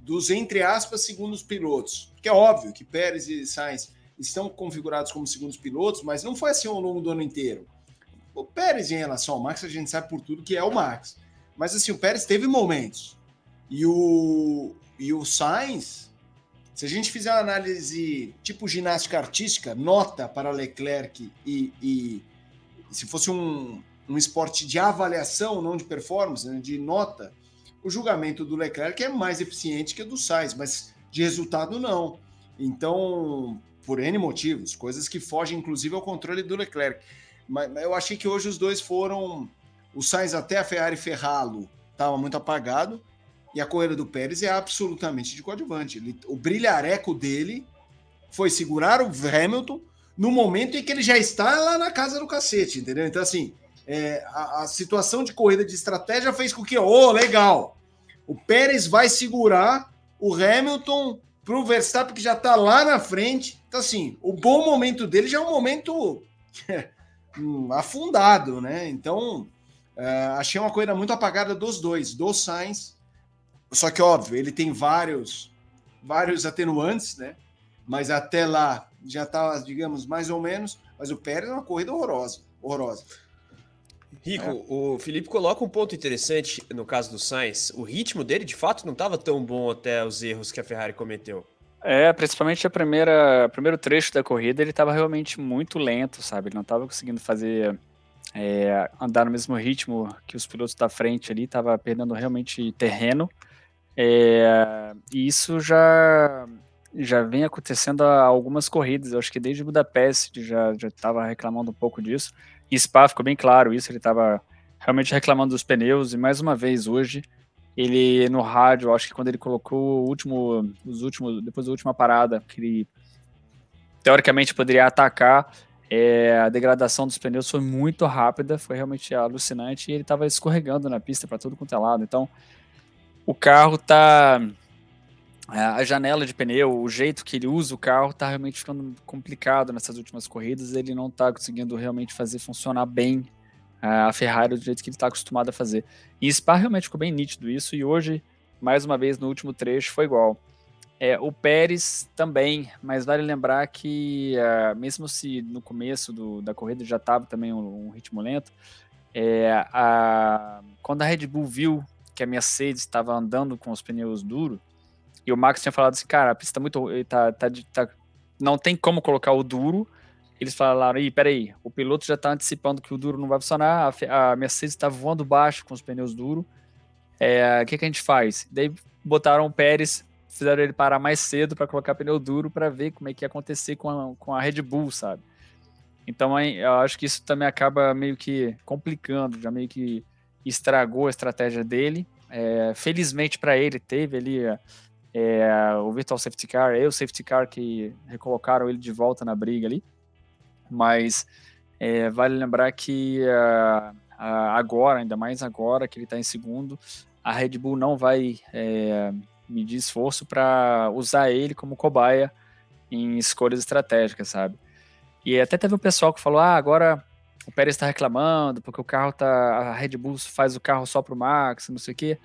dos, entre aspas, segundos pilotos. Que é óbvio que Pérez e Sainz estão configurados como segundos pilotos, mas não foi assim ao longo do ano inteiro. O Pérez, em relação ao Max, a gente sabe por tudo que é o Max. Mas assim, o Pérez teve momentos. E o, e o Sainz, se a gente fizer uma análise tipo ginástica artística, nota para Leclerc e, e se fosse um, um esporte de avaliação, não de performance, né, de nota, o julgamento do Leclerc é mais eficiente que o do Sainz, mas de resultado não. Então, por N motivos, coisas que fogem inclusive ao controle do Leclerc. Mas, eu achei que hoje os dois foram. O Sainz até a Ferrari ferrá-lo estava muito apagado. E a corrida do Pérez é absolutamente de coadjuvante. Ele, o brilhareco dele foi segurar o Hamilton no momento em que ele já está lá na casa do cacete, entendeu? Então, assim, é, a, a, situação de corrida de estratégia fez com que, ô, oh, legal, o Pérez vai segurar o Hamilton para o Verstappen que já está lá na frente. Então, assim, o bom momento dele já é um momento um, afundado, né? Então, uh, achei uma corrida muito apagada dos dois, do Sainz. Só que, óbvio, ele tem vários, vários atenuantes, né? Mas até lá já tá, digamos, mais ou menos. Mas o Pérez é uma corrida horrorosa, horrorosa. Rico, é. o Felipe coloca um ponto interessante no caso do Sainz. O ritmo dele, de fato, não estava tão bom até os erros que a Ferrari cometeu. É, principalmente a primeira, primeiro trecho da corrida, ele estava realmente muito lento, sabe? Ele não estava conseguindo fazer é, andar no mesmo ritmo que os pilotos da frente ali, estava perdendo realmente terreno. É, e isso já já vem acontecendo há algumas corridas. Eu acho que desde Budapeste já estava reclamando um pouco disso. E Spa ficou bem claro isso. Ele estava realmente reclamando dos pneus e mais uma vez hoje ele no rádio, acho que quando ele colocou o último, os últimos, depois da última parada, que ele teoricamente poderia atacar, é, a degradação dos pneus foi muito rápida, foi realmente alucinante e ele estava escorregando na pista para tudo quanto é lado. Então, o carro tá a janela de pneu, o jeito que ele usa o carro está realmente ficando complicado nessas últimas corridas. Ele não está conseguindo realmente fazer funcionar bem a Ferrari do jeito que ele está acostumado a fazer. E Spa realmente ficou bem nítido isso, e hoje mais uma vez no último trecho foi igual. É, o Pérez também, mas vale lembrar que, uh, mesmo se no começo do, da corrida já estava também um, um, ritmo lento, é, a, quando a Red Bull viu que a Mercedes estava andando com os pneus duros, e o Max tinha falado assim, cara, a pista está muito. Tá, tá, tá, não tem como colocar o duro. Eles falaram, Ih, peraí, o piloto já está antecipando que o duro não vai funcionar, a, a Mercedes está voando baixo com os pneus duros. É, o que, que a gente faz? Daí botaram o Pérez fizeram ele parar mais cedo para colocar pneu duro para ver como é que ia acontecer com a, com a Red Bull, sabe? Então eu acho que isso também acaba meio que complicando, já meio que estragou a estratégia dele. É, felizmente para ele teve ali é, o Virtual Safety Car e o Safety Car que recolocaram ele de volta na briga ali. Mas é, vale lembrar que uh, agora, ainda mais agora que ele está em segundo, a Red Bull não vai é, medir esforço para usar ele como cobaia em escolhas estratégicas, sabe? E até teve um pessoal que falou: ah, agora o Pérez está reclamando porque o carro tá. A Red Bull faz o carro só pro Max, não sei o quê.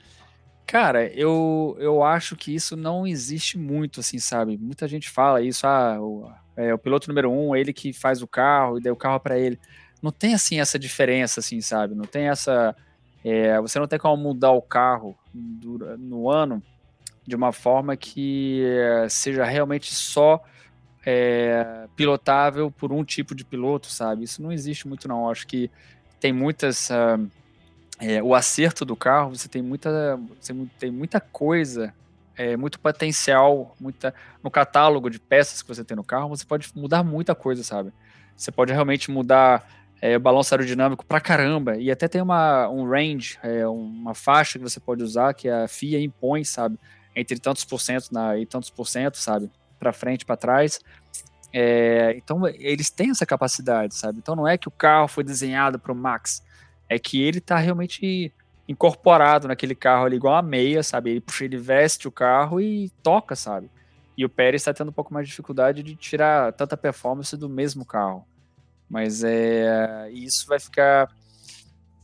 Cara, eu, eu acho que isso não existe muito, assim, sabe? Muita gente fala isso, ah, o, é, o piloto número um, ele que faz o carro e deu o carro para ele. Não tem, assim, essa diferença, assim, sabe? Não tem essa. É, você não tem como mudar o carro no ano de uma forma que eh, seja realmente só é, pilotável por um tipo de piloto, sabe? Isso não existe muito, não. Acho que tem muitas. Uh, é, o acerto do carro, você tem muita, você tem muita coisa, é, muito potencial, muita no catálogo de peças que você tem no carro, você pode mudar muita coisa, sabe? Você pode realmente mudar é, o balanço aerodinâmico pra caramba, e até tem uma, um range, é, uma faixa que você pode usar que a FIA impõe, sabe? entre tantos por cento na, e tantos por cento, sabe? Para frente, para trás. É, então, eles têm essa capacidade, sabe? Então, não é que o carro foi desenhado para o Max, é que ele está realmente incorporado naquele carro ali, igual a meia, sabe? Ele puxa, ele veste o carro e toca, sabe? E o Pérez está tendo um pouco mais de dificuldade de tirar tanta performance do mesmo carro. Mas é, isso vai ficar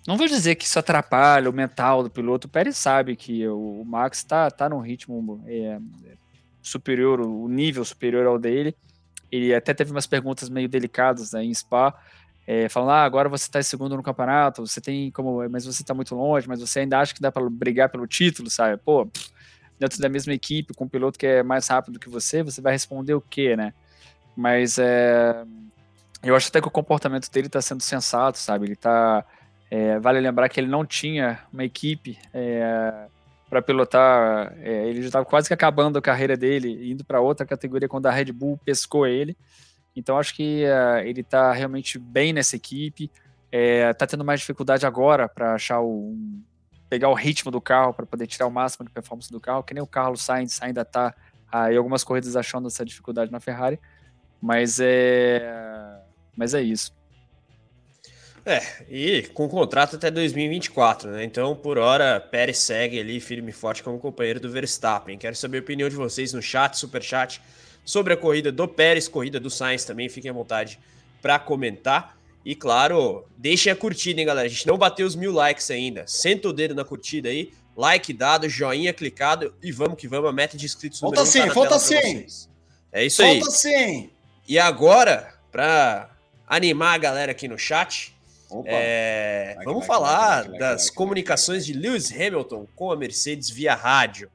não vou dizer que isso atrapalha o mental do piloto. O Pérez sabe que o Max está tá num ritmo é, superior, o nível superior ao dele. Ele até teve umas perguntas meio delicadas né, em Spa, é, falando: ah, agora você está em segundo no campeonato, você tem como, mas você está muito longe, mas você ainda acha que dá para brigar pelo título, sabe? Pô, dentro da mesma equipe, com um piloto que é mais rápido que você, você vai responder o quê, né? Mas é, eu acho até que o comportamento dele está sendo sensato, sabe? Ele está é, vale lembrar que ele não tinha uma equipe é, para pilotar, é, ele já estava quase que acabando a carreira dele, indo para outra categoria quando a Red Bull pescou ele. Então acho que é, ele está realmente bem nessa equipe. Está é, tendo mais dificuldade agora para achar o pegar o ritmo do carro para poder tirar o máximo de performance do carro, que nem o Carlos Sainz ainda está em algumas corridas achando essa dificuldade na Ferrari, mas é mas é isso. É, e com contrato até 2024, né? Então, por hora, Pérez segue ali firme e forte como companheiro do Verstappen. Quero saber a opinião de vocês no chat, super chat, sobre a corrida do Pérez, corrida do Sainz também. Fiquem à vontade para comentar. E claro, deixem a curtida, hein, galera? A gente não bateu os mil likes ainda. Senta o dedo na curtida aí, like dado, joinha clicado e vamos que vamos. A meta de inscritos Falta sim, tá falta sim. É isso aí. Falta sim. E agora, para animar a galera aqui no chat, é, vai, vamos vai, falar vai, das comunicações de Lewis Hamilton com a Mercedes via rádio.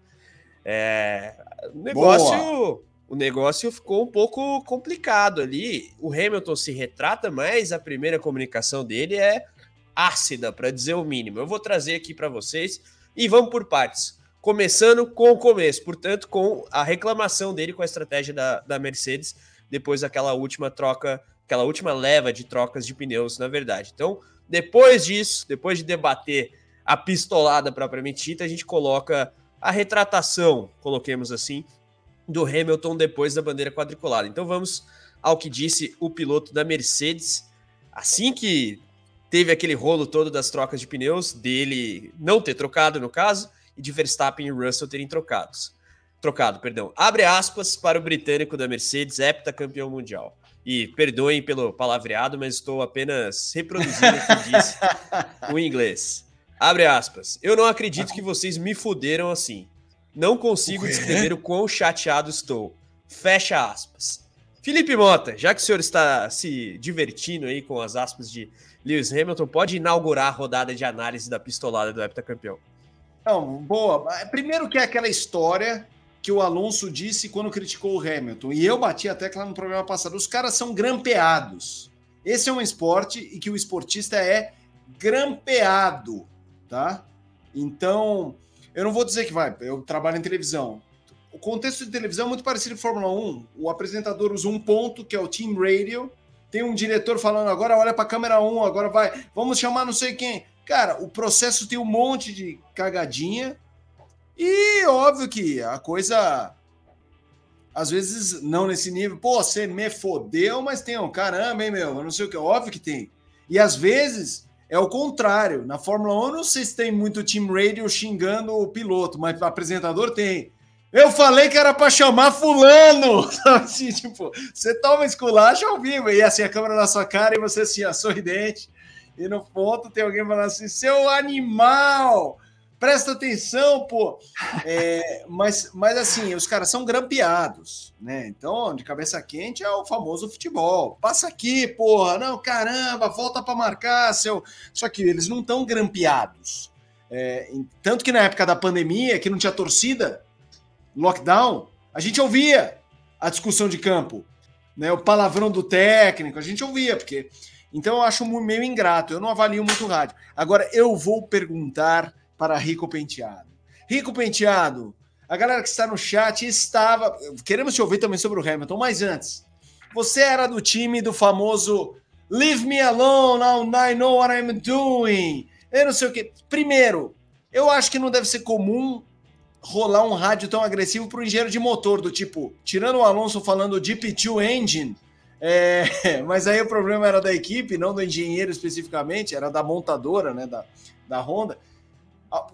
É, o negócio, o negócio ficou um pouco complicado ali. O Hamilton se retrata, mas a primeira comunicação dele é ácida, para dizer o mínimo. Eu vou trazer aqui para vocês e vamos por partes. Começando com o começo, portanto, com a reclamação dele com a estratégia da, da Mercedes depois daquela última troca aquela última leva de trocas de pneus, na verdade. Então, depois disso, depois de debater a pistolada propriamente dita, a gente coloca a retratação, coloquemos assim, do Hamilton depois da bandeira quadriculada. Então vamos ao que disse o piloto da Mercedes, assim que teve aquele rolo todo das trocas de pneus, dele não ter trocado no caso, e de Verstappen e Russell terem trocados. Trocado, perdão. Abre aspas para o britânico da Mercedes, heptacampeão mundial. E perdoem pelo palavreado, mas estou apenas reproduzindo o que disse o inglês. Abre aspas. Eu não acredito que vocês me fuderam assim. Não consigo descrever o quão chateado estou. Fecha aspas. Felipe Mota, já que o senhor está se divertindo aí com as aspas de Lewis Hamilton, pode inaugurar a rodada de análise da pistolada do heptacampeão. Não, boa. Primeiro que é aquela história que o Alonso disse quando criticou o Hamilton, e eu bati a tecla no programa passado, os caras são grampeados. Esse é um esporte e que o esportista é grampeado, tá? Então, eu não vou dizer que vai, eu trabalho em televisão. O contexto de televisão é muito parecido com Fórmula 1. O apresentador usa um ponto, que é o Team Radio, tem um diretor falando agora olha para a câmera 1, agora vai, vamos chamar não sei quem. Cara, o processo tem um monte de cagadinha e óbvio que a coisa às vezes não nesse nível, pô, você me fodeu, mas tem um caramba, hein, meu, eu não sei o que, óbvio que tem. E às vezes é o contrário. Na Fórmula 1, não sei se tem muito team radio xingando o piloto, mas o apresentador tem. Eu falei que era para chamar fulano! Assim, tipo, você toma esculacha ao vivo, e assim, a câmera na sua cara e você assim, ó, sorridente. E no ponto tem alguém falando assim, seu animal! Presta atenção, pô! É, mas, mas assim, os caras são grampeados, né? Então, de cabeça quente é o famoso futebol. Passa aqui, porra! Não, caramba, volta para marcar, seu... Só que eles não estão grampeados. É, tanto que na época da pandemia, que não tinha torcida, lockdown, a gente ouvia a discussão de campo, né? O palavrão do técnico, a gente ouvia, porque. Então eu acho meio ingrato, eu não avalio muito o rádio. Agora eu vou perguntar para Rico Penteado. Rico Penteado, a galera que está no chat estava. Queremos te ouvir também sobre o Hamilton, mas antes, você era do time do famoso Leave me alone, I know what I'm doing. Eu não sei o que. Primeiro, eu acho que não deve ser comum rolar um rádio tão agressivo para o engenheiro de motor, do tipo, tirando o Alonso falando GP2 Engine, é, mas aí o problema era da equipe, não do engenheiro especificamente, era da montadora, né, da, da Honda.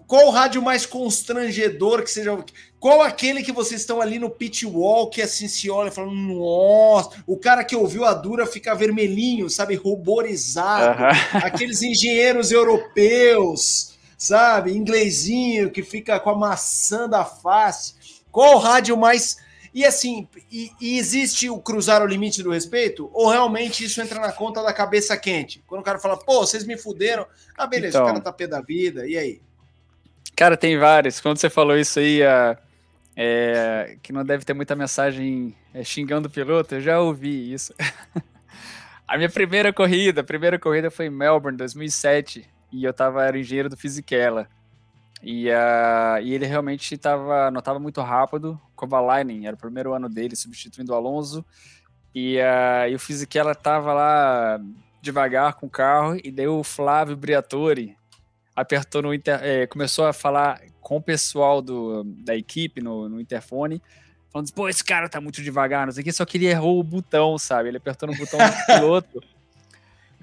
Qual o rádio mais constrangedor que seja? Qual aquele que vocês estão ali no pit wall que assim se olha falando, nossa, o cara que ouviu a dura fica vermelhinho, sabe, ruborizado. Aqueles engenheiros europeus sabe? Inglesinho que fica com a maçã da face. Qual rádio mais. E assim, e, e, existe o cruzar o limite do respeito? Ou realmente isso entra na conta da cabeça quente? Quando o cara fala, pô, vocês me fuderam. Ah, beleza, então, o cara tá pé da vida, e aí? Cara, tem vários. Quando você falou isso aí, a, é, que não deve ter muita mensagem é, xingando o piloto, eu já ouvi isso. a minha primeira corrida, a primeira corrida foi em Melbourne, 2007 e eu tava, era engenheiro do Fisichella. E, uh, e ele realmente tava, não estava muito rápido. Kovalainen, era o primeiro ano dele, substituindo o Alonso. E, uh, e o Fisichella estava lá devagar com o carro, e daí o Flávio Briatore apertou no inter, é, começou a falar com o pessoal do, da equipe no, no interfone, falando, pô, esse cara tá muito devagar, não sei o que, só que ele errou o botão, sabe? Ele apertou no botão do piloto.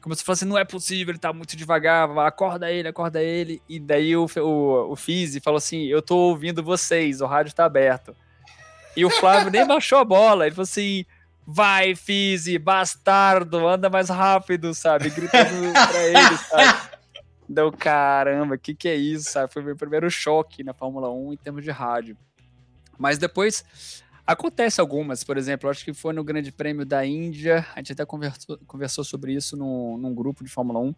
Como se fosse, não é possível, ele tá muito devagar, acorda ele, acorda ele. E daí o, o, o Fizi falou assim: Eu tô ouvindo vocês, o rádio tá aberto. E o Flávio nem baixou a bola, ele falou assim: Vai, Fizi, bastardo, anda mais rápido, sabe? Gritando pra ele, sabe? Deu caramba, que, que é isso, sabe? Foi meu primeiro choque na Fórmula 1 em termos de rádio. Mas depois Acontece algumas, por exemplo, acho que foi no Grande Prêmio da Índia, a gente até conversou, conversou sobre isso num grupo de Fórmula 1.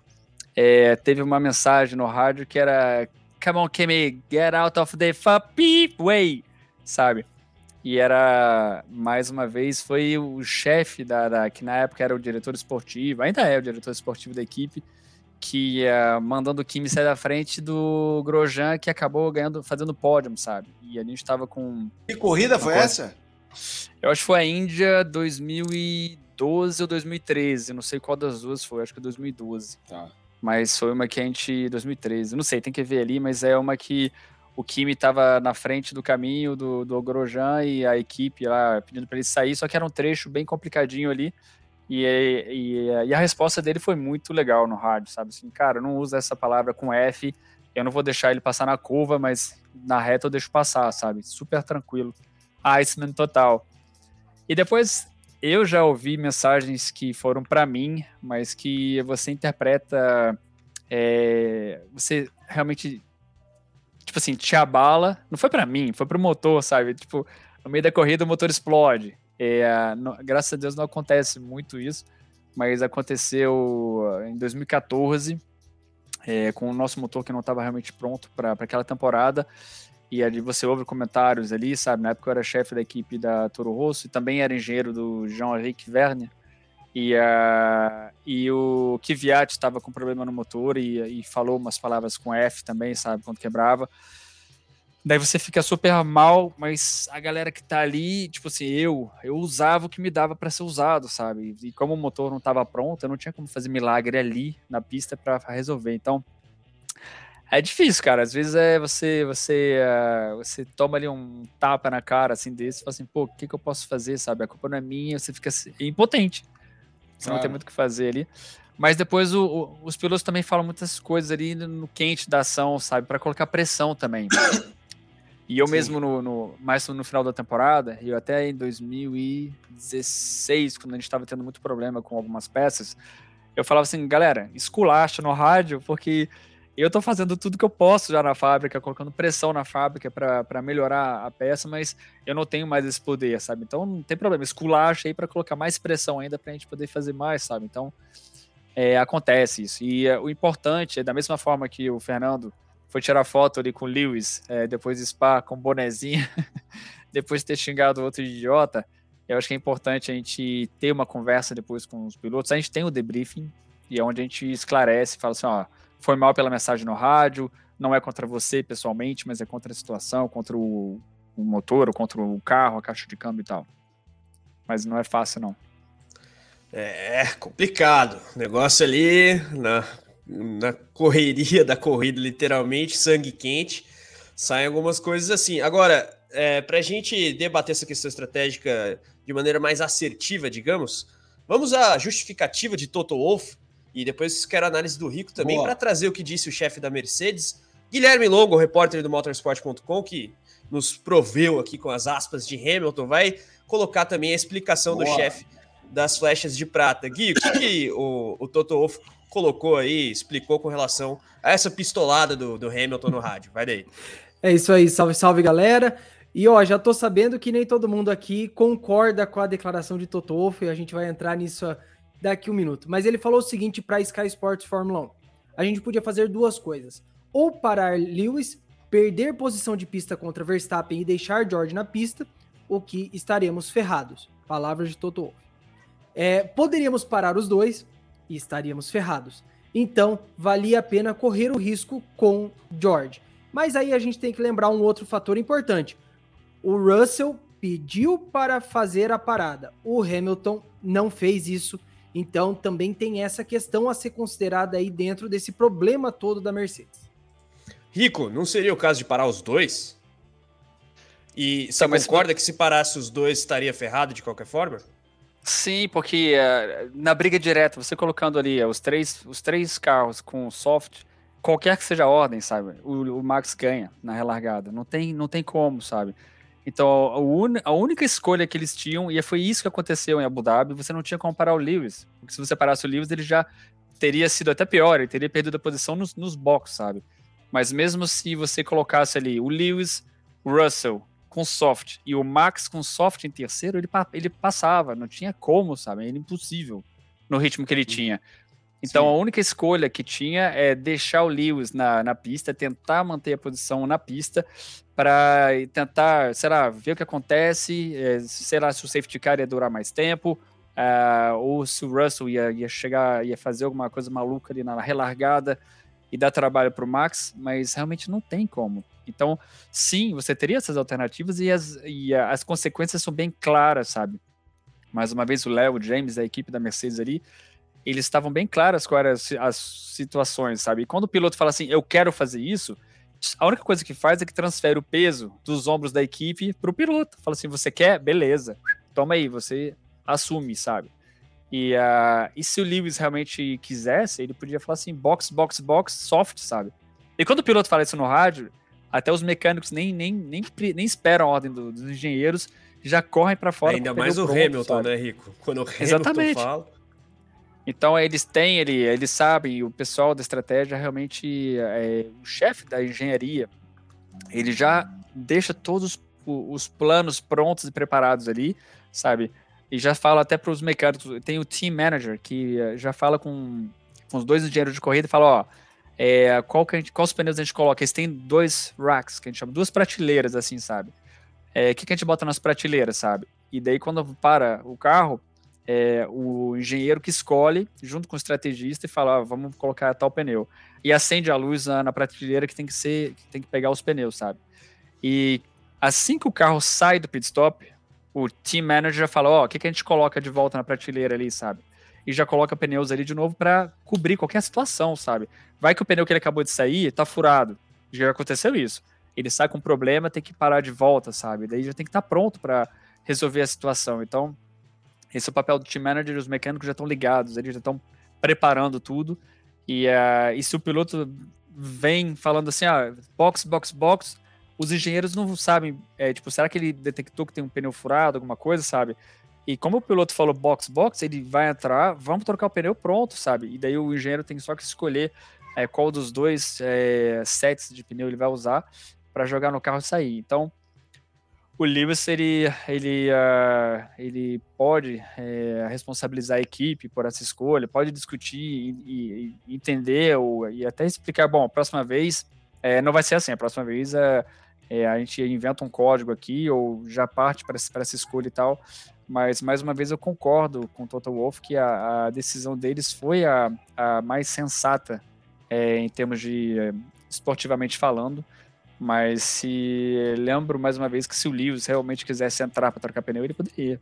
É, teve uma mensagem no rádio que era Come on, Kimi, get out of the fucking way, sabe? E era, mais uma vez, foi o chefe da, da, que na época era o diretor esportivo, ainda é o diretor esportivo da equipe, que ia mandando o Kimi sair da frente do Grosjean, que acabou ganhando, fazendo pódio, sabe? E a gente estava com. Que corrida foi corrida. essa? Eu acho que foi a Índia 2012 ou 2013, não sei qual das duas foi, acho que 2012. Tá. Mas foi uma que a gente. 2013, não sei, tem que ver ali, mas é uma que o Kimi estava na frente do caminho do, do Grosjean e a equipe lá pedindo para ele sair, só que era um trecho bem complicadinho ali. E, e, e, a resposta dele foi muito legal no rádio, sabe? Assim, cara, não usa essa palavra com F, eu não vou deixar ele passar na curva, mas na reta eu deixo passar, sabe? Super tranquilo. Iceman total. E depois eu já ouvi mensagens que foram para mim, mas que você interpreta, é, você realmente tipo assim, tinha bala, não foi para mim, foi pro motor, sabe? Tipo, no meio da corrida o motor explode. É, não, graças a Deus não acontece muito isso, mas aconteceu em 2014, é, com o nosso motor que não estava realmente pronto para aquela temporada. E ali você ouve comentários ali, sabe? Na época eu era chefe da equipe da Toro Rosso e também era engenheiro do Jean-Henrique Werner. E, uh, e o Kvyat estava com problema no motor e, e, falou umas palavras com F também, sabe? Quando quebrava. Daí você fica super mal, mas a galera que tá ali, tipo assim, eu, eu usava o que me dava para ser usado, sabe? E como o motor não estava pronto, eu não tinha como fazer milagre ali na pista para resolver. Então, é difícil, cara. Às vezes é você você uh, você toma ali um tapa na cara assim desse, fala assim, pô, o que, que eu posso fazer, sabe? A culpa não é minha, você fica assim, impotente. Você claro. não tem muito o que fazer ali. Mas depois o, o, os pilotos também falam muitas coisas ali no quente da ação, sabe? Para colocar pressão também. E eu Sim. mesmo, no, no, mais no final da temporada, e até em 2016, quando a gente estava tendo muito problema com algumas peças, eu falava assim, galera, esculacha no rádio, porque eu estou fazendo tudo que eu posso já na fábrica, colocando pressão na fábrica para melhorar a peça, mas eu não tenho mais esse poder, sabe? Então não tem problema, esculacha aí para colocar mais pressão ainda para a gente poder fazer mais, sabe? Então é, acontece isso. E é, o importante é da mesma forma que o Fernando foi tirar foto ali com o Lewis, é, depois de Spa com bonezinho, depois de ter xingado outro idiota, eu acho que é importante a gente ter uma conversa depois com os pilotos. A gente tem o debriefing, e é onde a gente esclarece, fala assim, ó, foi mal pela mensagem no rádio, não é contra você pessoalmente, mas é contra a situação, contra o, o motor, ou contra o carro, a caixa de câmbio e tal. Mas não é fácil, não. É complicado. O negócio ali, na na correria da corrida, literalmente, sangue quente, saem algumas coisas assim. Agora, é, para a gente debater essa questão estratégica de maneira mais assertiva, digamos, vamos à justificativa de Toto Wolff e depois quero a análise do Rico também para trazer o que disse o chefe da Mercedes, Guilherme Longo, repórter do motorsport.com, que nos proveu aqui com as aspas de Hamilton, vai colocar também a explicação Boa. do chefe das flechas de prata. Gui, o que, que o, o Toto Wolff colocou aí, explicou com relação a essa pistolada do, do Hamilton no rádio. Vai daí. É isso aí, salve, salve galera. E ó, já tô sabendo que nem todo mundo aqui concorda com a declaração de Toto Wolff, e a gente vai entrar nisso daqui um minuto. Mas ele falou o seguinte para Sky Sports Fórmula 1. A gente podia fazer duas coisas. Ou parar Lewis, perder posição de pista contra Verstappen e deixar George na pista, o que estaremos ferrados. Palavras de Toto Wolff. É, poderíamos parar os dois, e estaríamos ferrados. Então, valia a pena correr o risco com George. Mas aí a gente tem que lembrar um outro fator importante. O Russell pediu para fazer a parada. O Hamilton não fez isso. Então, também tem essa questão a ser considerada aí dentro desse problema todo da Mercedes. Rico, não seria o caso de parar os dois? E você então, concorda mas... que se parasse os dois estaria ferrado de qualquer forma? Sim, porque uh, na briga direta, você colocando ali uh, os, três, os três carros com soft, qualquer que seja a ordem, sabe? O, o, Max ganha na relargada. Não tem, não tem como, sabe? Então, a, un, a, única escolha que eles tinham, e foi isso que aconteceu em Abu Dhabi, você não tinha como parar o Lewis. Porque se você parasse o Lewis, ele já teria sido até pior, ele teria perdido a posição nos, nos boxes, sabe? Mas mesmo se você colocasse ali o Lewis, Russell com soft e o Max com soft em terceiro, ele, ele passava, não tinha como, sabe? Era impossível no ritmo que ele tinha. Então Sim. a única escolha que tinha é deixar o Lewis na, na pista, tentar manter a posição na pista para tentar, sei lá, ver o que acontece, é, sei lá se o safety car ia durar mais tempo, uh, ou se o Russell ia, ia chegar, ia fazer alguma coisa maluca ali na relargada e dar trabalho para o Max, mas realmente não tem como. Então, sim, você teria essas alternativas e as, e as consequências são bem claras, sabe? Mais uma vez, o Léo, o James, a equipe da Mercedes ali, eles estavam bem claras quais eram as, situações, sabe? E quando o piloto fala assim, eu quero fazer isso, a única coisa que faz é que transfere o peso dos ombros da equipe para o piloto. Fala assim, você quer? Beleza. Toma aí, você assume, sabe? E, uh, e se o Lewis realmente quisesse, ele podia falar assim, box, box, box, soft, sabe? E quando o piloto fala isso no rádio, até os mecânicos nem, nem, nem, nem esperam a ordem do, dos engenheiros, já correm para fora. Ainda mais o pronto, Hamilton, sabe? né, Rico? Quando o Hamilton Exatamente. fala. Então eles têm, eles sabem, o pessoal da estratégia realmente, é, o chefe da engenharia, ele já deixa todos os planos prontos e preparados ali, sabe? E já fala até para os mecânicos. Tem o team manager que eh, já fala com, com os dois engenheiros de corrida e fala: ó, é, qual que a gente, quais pneus a gente coloca? Eles têm dois racks, que a gente chama, duas prateleiras, assim, sabe? O é, que, que a gente bota nas prateleiras, sabe? E daí, quando para o carro, é, o engenheiro que escolhe, junto com o estrategista, e fala: ah, vamos colocar tal pneu. E acende a luz na, na prateleira que tem que ser, que tem que pegar os pneus, sabe? E assim que o carro sai do pit stop, o team manager fala: Ó, oh, o que, que a gente coloca de volta na prateleira ali, sabe? E já coloca pneus ali de novo para cobrir qualquer situação, sabe? Vai que o pneu que ele acabou de sair tá furado. Já aconteceu isso. Ele sai com problema, tem que parar de volta, sabe? Daí já tem que estar tá pronto para resolver a situação. Então, esse é o papel do team manager, os mecânicos já estão ligados, eles já estão preparando tudo. E, uh, e se o piloto vem falando assim, ah, box, box, box, os engenheiros não sabem, é, tipo, será que ele detectou que tem um pneu furado, alguma coisa, sabe? E como o piloto falou box, box, ele vai entrar, vamos trocar o pneu pronto, sabe? E daí o engenheiro tem só que escolher é, qual dos dois é, sets de pneu ele vai usar para jogar no carro e sair. Então, o Lewis ele, ele, uh, ele pode é, responsabilizar a equipe por essa escolha, pode discutir e, e entender ou, e até explicar, bom, a próxima vez é, não vai ser assim, a próxima vez é, é, a gente inventa um código aqui ou já parte para essa escolha e tal, mas mais uma vez eu concordo com o Total Wolf que a, a decisão deles foi a, a mais sensata é, em termos de é, esportivamente falando, mas se lembro mais uma vez que se o Lewis realmente quisesse entrar para trocar pneu, ele poderia.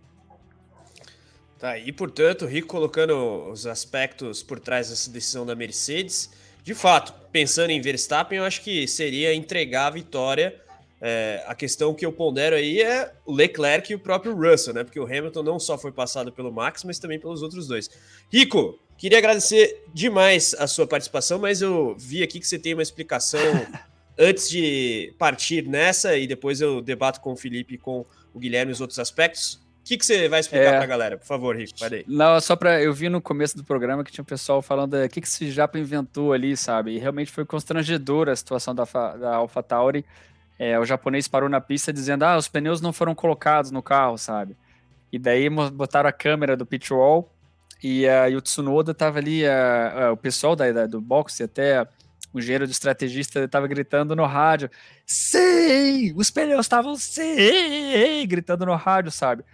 Tá, e portanto, Rico colocando os aspectos por trás dessa decisão da Mercedes. De fato, pensando em Verstappen, eu acho que seria entregar a vitória. É, a questão que eu pondero aí é o Leclerc e o próprio Russell, né? Porque o Hamilton não só foi passado pelo Max, mas também pelos outros dois. Rico, queria agradecer demais a sua participação, mas eu vi aqui que você tem uma explicação antes de partir nessa e depois eu debato com o Felipe e com o Guilherme os outros aspectos. O que, que você vai explicar é... para a galera? Por favor, Rico, vai. Não, só para Eu vi no começo do programa que tinha um pessoal falando o que, que esse Japa inventou ali, sabe? E realmente foi constrangedora a situação da, da AlphaTauri. É, o japonês parou na pista dizendo: ah, os pneus não foram colocados no carro, sabe? E daí botaram a câmera do pit wall e, uh, e o Tsunoda tava ali, uh, uh, o pessoal da, da, do boxe até o engenheiro de estrategista estava gritando no rádio: Sim! Os pneus estavam sim! Gritando no rádio, sabe?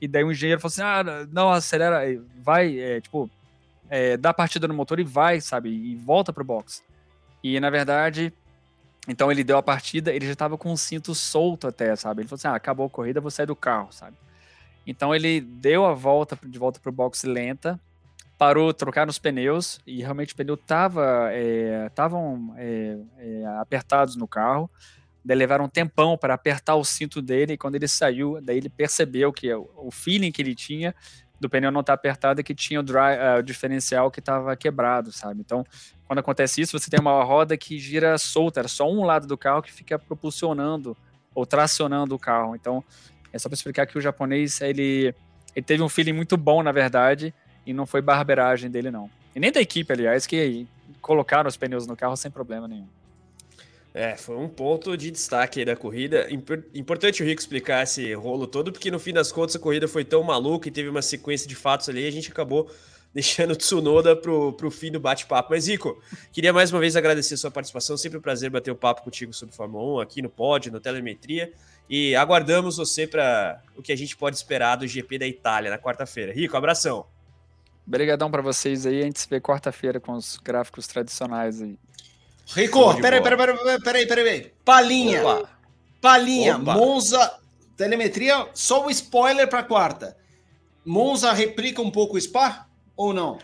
E daí o engenheiro falou assim: Ah, não, acelera, vai, é, tipo, é, dá partida no motor e vai, sabe? E volta pro box. E na verdade, então ele deu a partida, ele já estava com o cinto solto até, sabe? Ele falou assim: Ah, acabou a corrida, vou sair do carro, sabe? Então ele deu a volta de volta pro box lenta parou, trocaram os pneus e realmente o pneu tava estavam é, é, é, apertados no carro. Daí levaram um tempão para apertar o cinto dele e quando ele saiu, daí ele percebeu que o feeling que ele tinha do pneu não estar tá apertado é que tinha o, dry, uh, o diferencial que estava quebrado, sabe? Então, quando acontece isso, você tem uma roda que gira solta, era só um lado do carro que fica propulsionando ou tracionando o carro. Então, é só para explicar que o japonês ele, ele teve um feeling muito bom, na verdade, e não foi barberagem dele, não. E nem da equipe, aliás, que colocaram os pneus no carro sem problema nenhum. É, foi um ponto de destaque aí da corrida. Importante o Rico explicar esse rolo todo, porque no fim das contas a corrida foi tão maluca e teve uma sequência de fatos ali, a gente acabou deixando o Tsunoda pro, pro fim do bate-papo. Mas, Rico, queria mais uma vez agradecer a sua participação. Sempre um prazer bater o papo contigo sobre Fórmula 1 aqui no Pod, no Telemetria. E aguardamos você para o que a gente pode esperar do GP da Itália na quarta-feira. Rico, abração. Obrigadão para vocês aí. A gente se vê quarta-feira com os gráficos tradicionais aí. Rico, peraí, peraí, peraí, peraí, peraí. Palinha. Opa. Palinha, Opa. Monza, telemetria, só um spoiler para quarta. Monza replica um pouco o Spa ou não?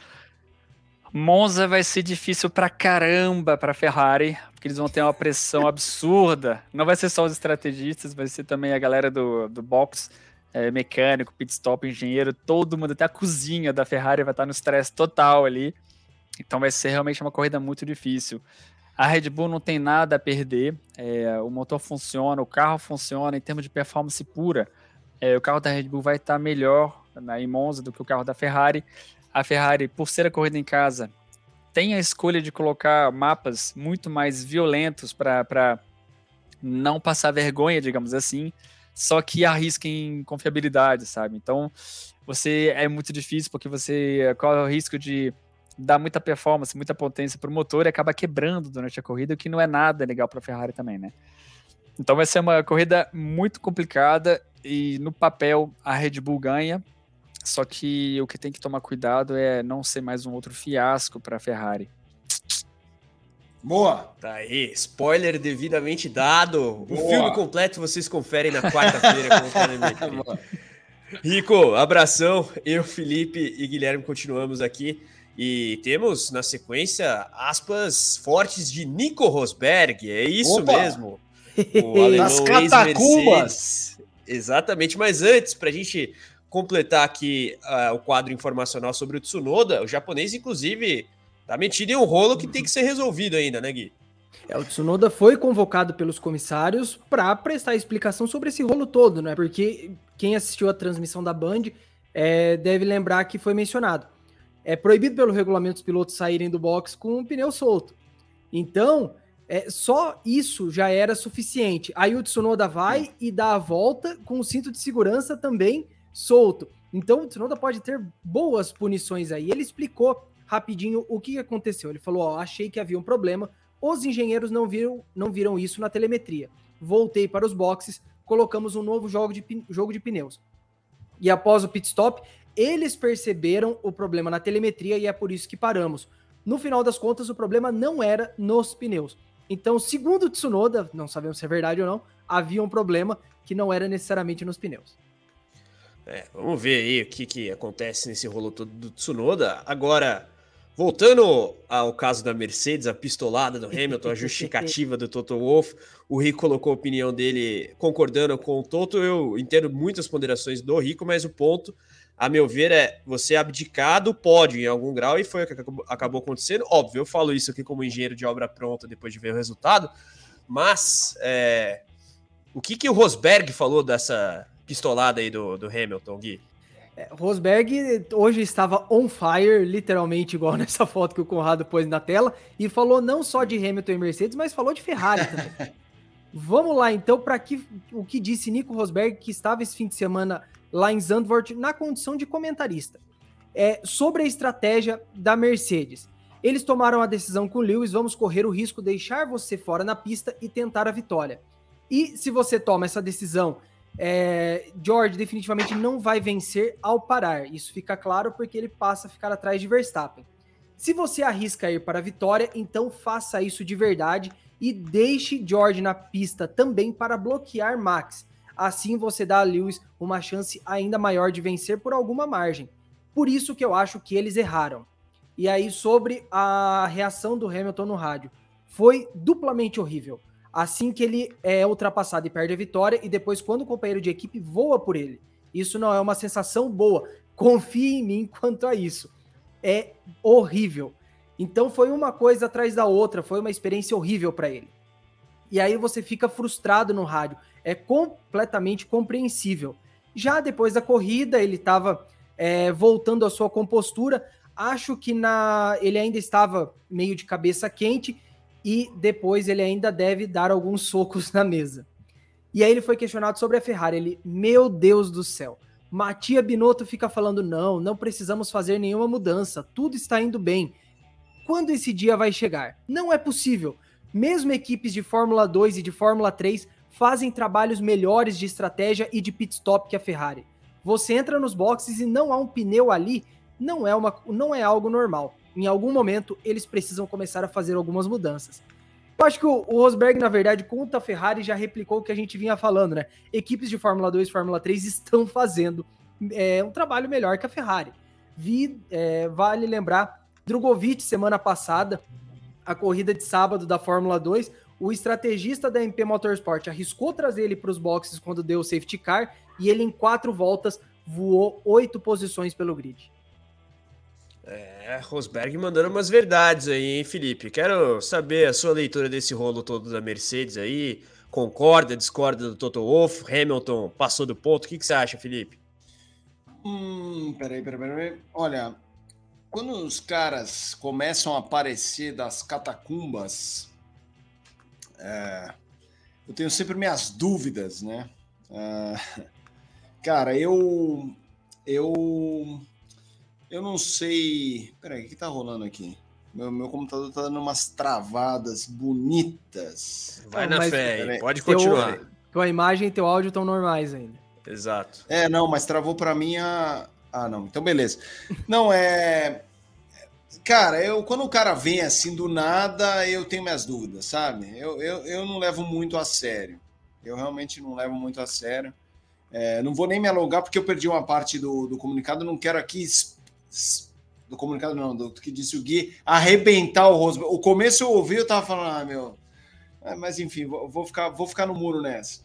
Monza vai ser difícil pra caramba pra Ferrari, porque eles vão ter uma pressão absurda. Não vai ser só os estrategistas, vai ser também a galera do, do box é, mecânico, pit stop, engenheiro, todo mundo, até a cozinha da Ferrari vai estar no estresse total ali. Então vai ser realmente uma corrida muito difícil. A Red Bull não tem nada a perder, é, o motor funciona, o carro funciona em termos de performance pura. É, o carro da Red Bull vai estar melhor na, em Monza do que o carro da Ferrari. A Ferrari, por ser a corrida em casa, tem a escolha de colocar mapas muito mais violentos para não passar vergonha, digamos assim, só que arrisquem confiabilidade, sabe? Então, você é muito difícil porque você corre o risco de dar muita performance, muita potência para o motor e acaba quebrando durante a corrida, o que não é nada legal para a Ferrari também, né? Então vai ser uma corrida muito complicada e no papel a Red Bull ganha, só que o que tem que tomar cuidado é não ser mais um outro fiasco para a Ferrari. Boa! Tá aí, spoiler devidamente dado. Boa. O filme completo vocês conferem na quarta-feira com o Rico, abração. Eu, Felipe e Guilherme continuamos aqui. E temos na sequência aspas fortes de Nico Rosberg. É isso Opa. mesmo. O alemão catacumbas. Exatamente, mas antes, para a gente completar aqui uh, o quadro informacional sobre o Tsunoda, o japonês, inclusive, Tá metido em um rolo que tem que ser resolvido ainda, né, Gui? É, o Tsunoda foi convocado pelos comissários para prestar explicação sobre esse rolo todo, né? Porque quem assistiu a transmissão da Band é, deve lembrar que foi mencionado. É proibido pelo regulamento os pilotos saírem do box com o pneu solto. Então, é, só isso já era suficiente. Aí o Tsunoda vai e dá a volta com o cinto de segurança também solto. Então o Tsunoda pode ter boas punições aí. Ele explicou rapidinho o que aconteceu. Ele falou: Ó, achei que havia um problema, os engenheiros não viram, não viram isso na telemetria. Voltei para os boxes, colocamos um novo jogo de, jogo de pneus. E após o pit stop, eles perceberam o problema na telemetria e é por isso que paramos. No final das contas, o problema não era nos pneus. Então, segundo o Tsunoda, não sabemos se é verdade ou não, havia um problema que não era necessariamente nos pneus. É, vamos ver aí o que, que acontece nesse rolo todo do Tsunoda. Agora, Voltando ao caso da Mercedes, a pistolada do Hamilton, a justificativa do Toto Wolff, o Rico colocou a opinião dele concordando com o Toto. Eu entendo muitas ponderações do Rico, mas o ponto, a meu ver, é você abdicar do pódio em algum grau, e foi o que acabou acontecendo. Óbvio, eu falo isso aqui como engenheiro de obra pronta depois de ver o resultado, mas é, o que, que o Rosberg falou dessa pistolada aí do, do Hamilton, Gui? É, Rosberg hoje estava on fire, literalmente igual nessa foto que o Conrado pôs na tela, e falou não só de Hamilton e Mercedes, mas falou de Ferrari também. Vamos lá então para o que disse Nico Rosberg, que estava esse fim de semana lá em Zandvoort na condição de comentarista, é, sobre a estratégia da Mercedes. Eles tomaram a decisão com Lewis, vamos correr o risco de deixar você fora na pista e tentar a vitória. E se você toma essa decisão é, George definitivamente não vai vencer ao parar. Isso fica claro porque ele passa a ficar atrás de Verstappen. Se você arrisca ir para a vitória, então faça isso de verdade e deixe George na pista também para bloquear Max. Assim você dá a Lewis uma chance ainda maior de vencer por alguma margem. Por isso que eu acho que eles erraram. E aí, sobre a reação do Hamilton no rádio, foi duplamente horrível assim que ele é ultrapassado e perde a vitória, e depois, quando o companheiro de equipe voa por ele. Isso não é uma sensação boa. Confie em mim quanto a isso. É horrível. Então foi uma coisa atrás da outra, foi uma experiência horrível para ele. E aí você fica frustrado no rádio. É completamente compreensível. Já depois da corrida, ele estava é, voltando à sua compostura. Acho que na ele ainda estava meio de cabeça quente e depois ele ainda deve dar alguns socos na mesa. E aí ele foi questionado sobre a Ferrari. Ele, meu Deus do céu. Matia Binotto fica falando: não, não precisamos fazer nenhuma mudança, tudo está indo bem. Quando esse dia vai chegar? Não é possível. Mesmo equipes de Fórmula 2 e de Fórmula 3 fazem trabalhos melhores de estratégia e de pit stop que a Ferrari. Você entra nos boxes e não há um pneu ali, não é, uma, não é algo normal em algum momento eles precisam começar a fazer algumas mudanças. Eu acho que o, o Rosberg, na verdade, com a Ferrari já replicou o que a gente vinha falando, né? Equipes de Fórmula 2 e Fórmula 3 estão fazendo é, um trabalho melhor que a Ferrari. Vi, é, vale lembrar, Drogovic, semana passada, a corrida de sábado da Fórmula 2, o estrategista da MP Motorsport arriscou trazer ele para os boxes quando deu o safety car e ele, em quatro voltas, voou oito posições pelo grid. É, Rosberg mandando umas verdades aí, hein, Felipe? Quero saber a sua leitura desse rolo todo da Mercedes aí. Concorda, discorda do Toto Wolff? Hamilton passou do ponto? O que, que você acha, Felipe? Hum, peraí, peraí, peraí. Olha, quando os caras começam a aparecer das catacumbas, é, eu tenho sempre minhas dúvidas, né? Uh, cara, eu. Eu. Eu não sei. Peraí, o que tá rolando aqui? Meu, meu computador tá dando umas travadas bonitas. Vai não, na fé, aí, pode continuar. Teu, tua imagem e teu áudio estão normais ainda. Exato. É, não, mas travou para mim a. Ah, não, então beleza. Não, é. Cara, eu quando o cara vem assim do nada, eu tenho minhas dúvidas, sabe? Eu, eu, eu não levo muito a sério. Eu realmente não levo muito a sério. É, não vou nem me alongar porque eu perdi uma parte do, do comunicado. Não quero aqui do comunicado, não, do que disse o Gui, arrebentar o Rosberg. O começo eu ouvi, eu tava falando, ah, meu. É, mas enfim, vou, vou, ficar, vou ficar no muro nessa.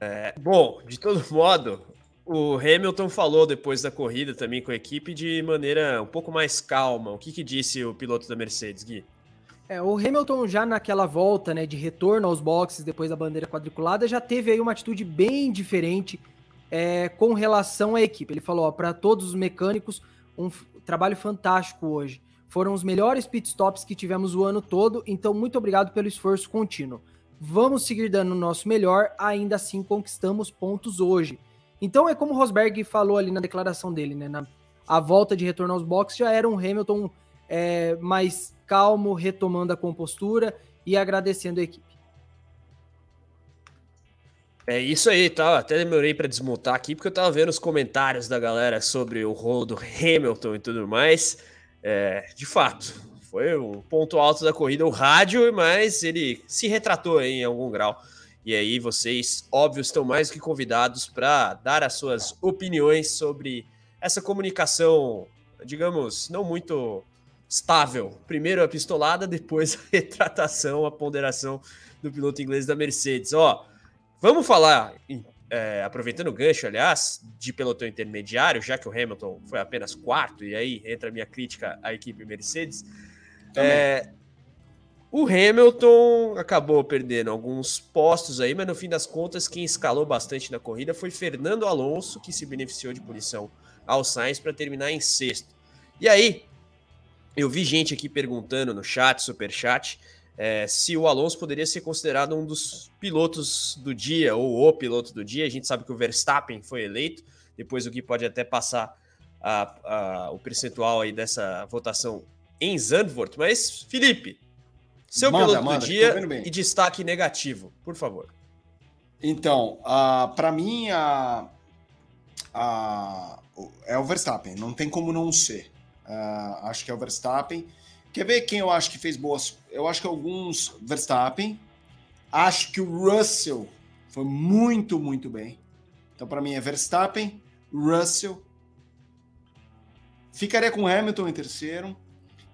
É, bom, de todo modo, o Hamilton falou depois da corrida também com a equipe de maneira um pouco mais calma. O que, que disse o piloto da Mercedes, Gui? É, o Hamilton já naquela volta, né, de retorno aos boxes depois da bandeira quadriculada, já teve aí uma atitude bem diferente é, com relação à equipe. Ele falou, para todos os mecânicos, um trabalho fantástico hoje. Foram os melhores pitstops que tivemos o ano todo, então muito obrigado pelo esforço contínuo. Vamos seguir dando o nosso melhor, ainda assim conquistamos pontos hoje. Então é como o Rosberg falou ali na declaração dele, né? Na, a volta de retorno aos boxes já era um Hamilton é, mais calmo, retomando a compostura e agradecendo a equipe. É isso aí, tá? Até demorei para desmontar aqui porque eu tava vendo os comentários da galera sobre o rolo do Hamilton e tudo mais. É, de fato, foi o ponto alto da corrida, o rádio, mas ele se retratou em algum grau. E aí vocês, óbvio, estão mais que convidados para dar as suas opiniões sobre essa comunicação, digamos, não muito estável. Primeiro a pistolada, depois a retratação, a ponderação do piloto inglês da Mercedes. Ó, Vamos falar, é, aproveitando o gancho, aliás, de pelotão intermediário, já que o Hamilton foi apenas quarto, e aí entra a minha crítica à equipe Mercedes. É, o Hamilton acabou perdendo alguns postos aí, mas no fim das contas, quem escalou bastante na corrida foi Fernando Alonso, que se beneficiou de punição ao Sainz para terminar em sexto. E aí, eu vi gente aqui perguntando no chat, super chat, é, se o Alonso poderia ser considerado um dos pilotos do dia, ou o piloto do dia. A gente sabe que o Verstappen foi eleito, depois o Gui pode até passar a, a, o percentual aí dessa votação em Zandvoort. Mas, Felipe, seu manda, piloto manda, do dia e destaque negativo, por favor. Então, uh, para mim, uh, uh, é o Verstappen, não tem como não ser. Ah, acho que é o Verstappen. Quer ver quem eu acho que fez boas? Eu acho que alguns Verstappen. Acho que o Russell foi muito, muito bem. Então, para mim, é Verstappen, Russell. Ficaria com Hamilton em terceiro.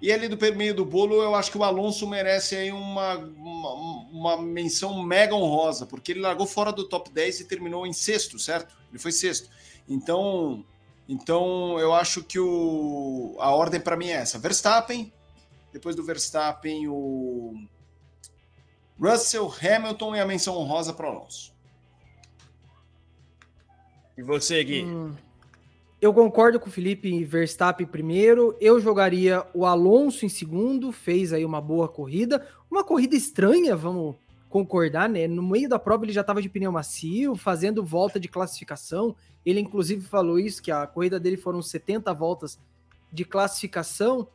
E ali do meio do bolo, eu acho que o Alonso merece aí uma, uma, uma, menção mega honrosa, porque ele largou fora do top 10 e terminou em sexto, certo? Ele foi sexto. Então, então eu acho que o, a ordem para mim é essa: Verstappen, depois do Verstappen, o Russell, Hamilton e a menção honrosa para o Alonso. E você, Gui? Hum, eu concordo com o Felipe Verstappen primeiro. Eu jogaria o Alonso em segundo. Fez aí uma boa corrida. Uma corrida estranha, vamos concordar, né? No meio da prova ele já estava de pneu macio, fazendo volta de classificação. Ele inclusive falou isso, que a corrida dele foram 70 voltas de classificação.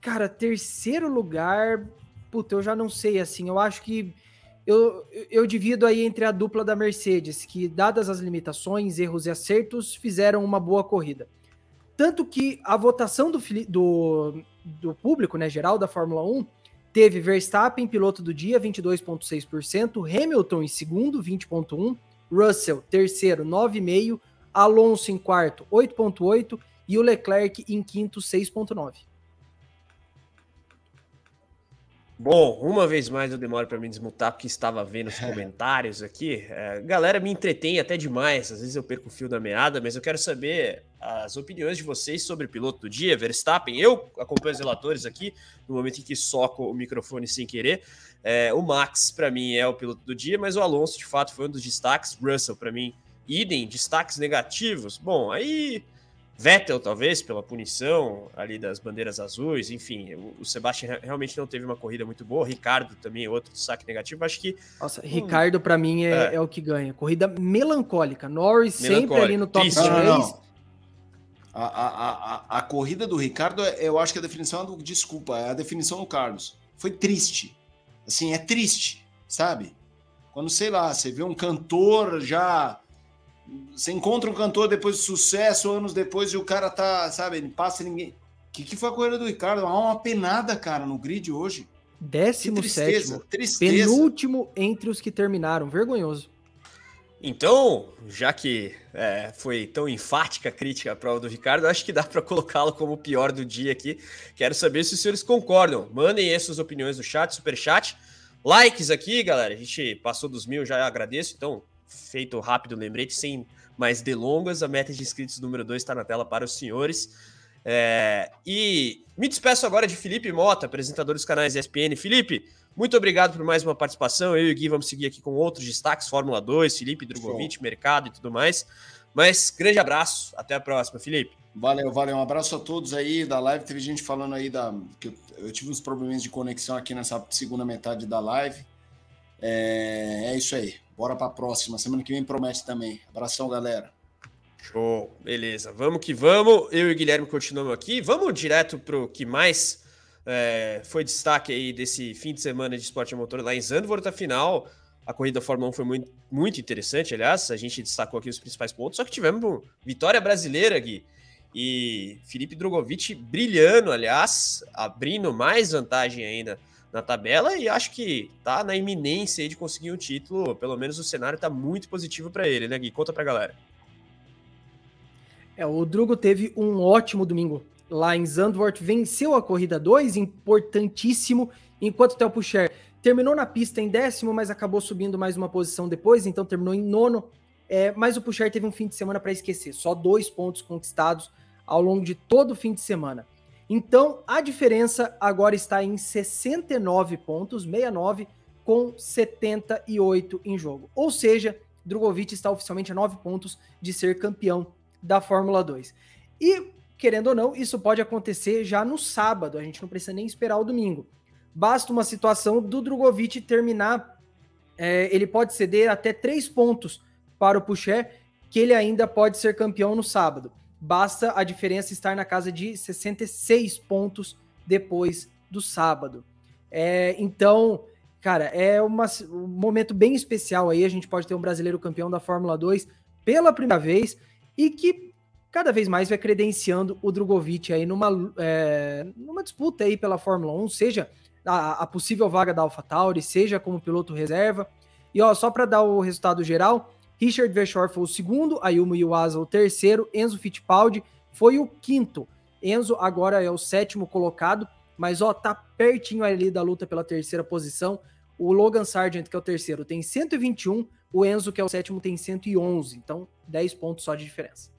Cara, terceiro lugar, puta, eu já não sei, assim, eu acho que eu, eu divido aí entre a dupla da Mercedes, que, dadas as limitações, erros e acertos, fizeram uma boa corrida. Tanto que a votação do, do, do público, né, geral da Fórmula 1, teve Verstappen, piloto do dia, 22,6%, Hamilton em segundo, 20,1%, Russell, terceiro, 9,5%, Alonso em quarto, 8,8%, e o Leclerc em quinto, 6,9%. Bom, uma vez mais eu demoro para me desmutar porque estava vendo os comentários aqui. É, galera me entretém até demais, às vezes eu perco o fio da meada, mas eu quero saber as opiniões de vocês sobre o piloto do dia, Verstappen. Eu acompanho os relatores aqui no momento em que soco o microfone sem querer. É, o Max, para mim, é o piloto do dia, mas o Alonso, de fato, foi um dos destaques. Russell, para mim, idem, destaques negativos. Bom, aí Vettel, talvez, pela punição ali das bandeiras azuis, enfim, o, o Sebastian realmente não teve uma corrida muito boa, Ricardo também, outro destaque negativo, acho que... Nossa, hum, Ricardo para mim é, é. é, o que ganha, corrida melancólica, Norris sempre ali no top 3. Não, não. A, a, a, a, corrida do Ricardo, é, eu acho que a definição é do, desculpa, é a definição do Carlos, foi triste, assim, é triste, sabe? Quando, sei lá, você vê um cantor já você encontra um cantor depois de sucesso, anos depois, e o cara tá, sabe, ele passa ninguém. O que, que foi a corrida do Ricardo? Há uma penada, cara, no grid hoje. Décimo tristeza, sétimo. Tristeza. Penúltimo entre os que terminaram. Vergonhoso. Então, já que é, foi tão enfática a crítica à prova do Ricardo, acho que dá para colocá-lo como o pior do dia aqui. Quero saber se os senhores concordam. Mandem aí suas opiniões no chat, super chat. Likes aqui, galera. A gente passou dos mil, já agradeço. Então, feito rápido lembrete, sem mais delongas. A meta de inscritos número 2 está na tela para os senhores. É, e me despeço agora de Felipe Mota, apresentador dos canais ESPN. Felipe, muito obrigado por mais uma participação. Eu e o Gui vamos seguir aqui com outros destaques, Fórmula 2, Felipe Drogovic, Show. mercado e tudo mais. Mas grande abraço, até a próxima, Felipe. Valeu, valeu. Um abraço a todos aí da live. Teve gente falando aí da. que eu, eu tive uns problemas de conexão aqui nessa segunda metade da live. É, é isso aí. Bora para próxima. Semana que vem promete também. Abração, galera. Show, beleza. Vamos que vamos. Eu e o Guilherme continuamos aqui. Vamos direto para o que mais é, foi destaque aí desse fim de semana de esporte a motor lá em Zandvoort. Afinal, a corrida da Fórmula 1 foi muito, muito interessante, aliás. A gente destacou aqui os principais pontos. Só que tivemos vitória brasileira, Gui. E Felipe Drogovic brilhando, aliás, abrindo mais vantagem ainda na tabela e acho que tá na iminência de conseguir um título. Pelo menos o cenário tá muito positivo para ele, né, Gui? Conta pra galera. É, o Drugo teve um ótimo domingo lá em Zandvoort, venceu a corrida 2, importantíssimo, enquanto o Theo Pucher terminou na pista em décimo, mas acabou subindo mais uma posição depois, então terminou em nono. É, mas o Pucher teve um fim de semana para esquecer, só dois pontos conquistados ao longo de todo o fim de semana. Então, a diferença agora está em 69 pontos, 69 com 78 em jogo. Ou seja, Drogovic está oficialmente a 9 pontos de ser campeão da Fórmula 2. E, querendo ou não, isso pode acontecer já no sábado, a gente não precisa nem esperar o domingo. Basta uma situação do Drogovic terminar, é, ele pode ceder até 3 pontos para o Pucher, que ele ainda pode ser campeão no sábado basta a diferença estar na casa de 66 pontos depois do sábado. É, então, cara, é uma, um momento bem especial aí. A gente pode ter um brasileiro campeão da Fórmula 2 pela primeira vez e que cada vez mais vai credenciando o Drogovic aí numa, é, numa disputa aí pela Fórmula 1, seja a, a possível vaga da AlphaTauri, seja como piloto reserva. E ó, só para dar o resultado geral, Richard Verschoor foi o segundo, Ayumu Iwasa o terceiro, Enzo Fittipaldi foi o quinto. Enzo agora é o sétimo colocado, mas ó, tá pertinho ali da luta pela terceira posição. O Logan Sargent, que é o terceiro, tem 121, o Enzo, que é o sétimo, tem 111. Então, 10 pontos só de diferença.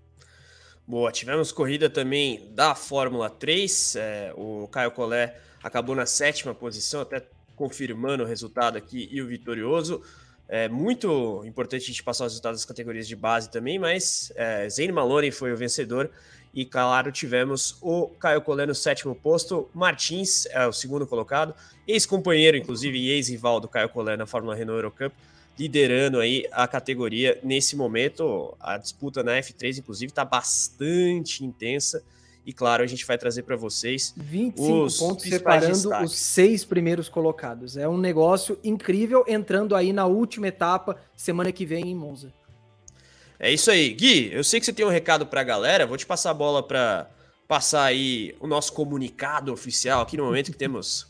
Boa, tivemos corrida também da Fórmula 3. É, o Caio Collet acabou na sétima posição, até confirmando o resultado aqui e o vitorioso. É muito importante a gente passar os resultados das categorias de base também, mas é, Zane Maloney foi o vencedor e, claro, tivemos o Caio Collet no sétimo posto, Martins é o segundo colocado, ex-companheiro, inclusive, e ex-rival do Caio Collet na Fórmula Renault Eurocup, liderando aí a categoria nesse momento. A disputa na F3, inclusive, está bastante intensa. E claro, a gente vai trazer para vocês 25 os pontos separando destaques. os seis primeiros colocados. É um negócio incrível entrando aí na última etapa semana que vem em Monza. É isso aí. Gui, eu sei que você tem um recado para a galera, vou te passar a bola para passar aí o nosso comunicado oficial aqui no momento que temos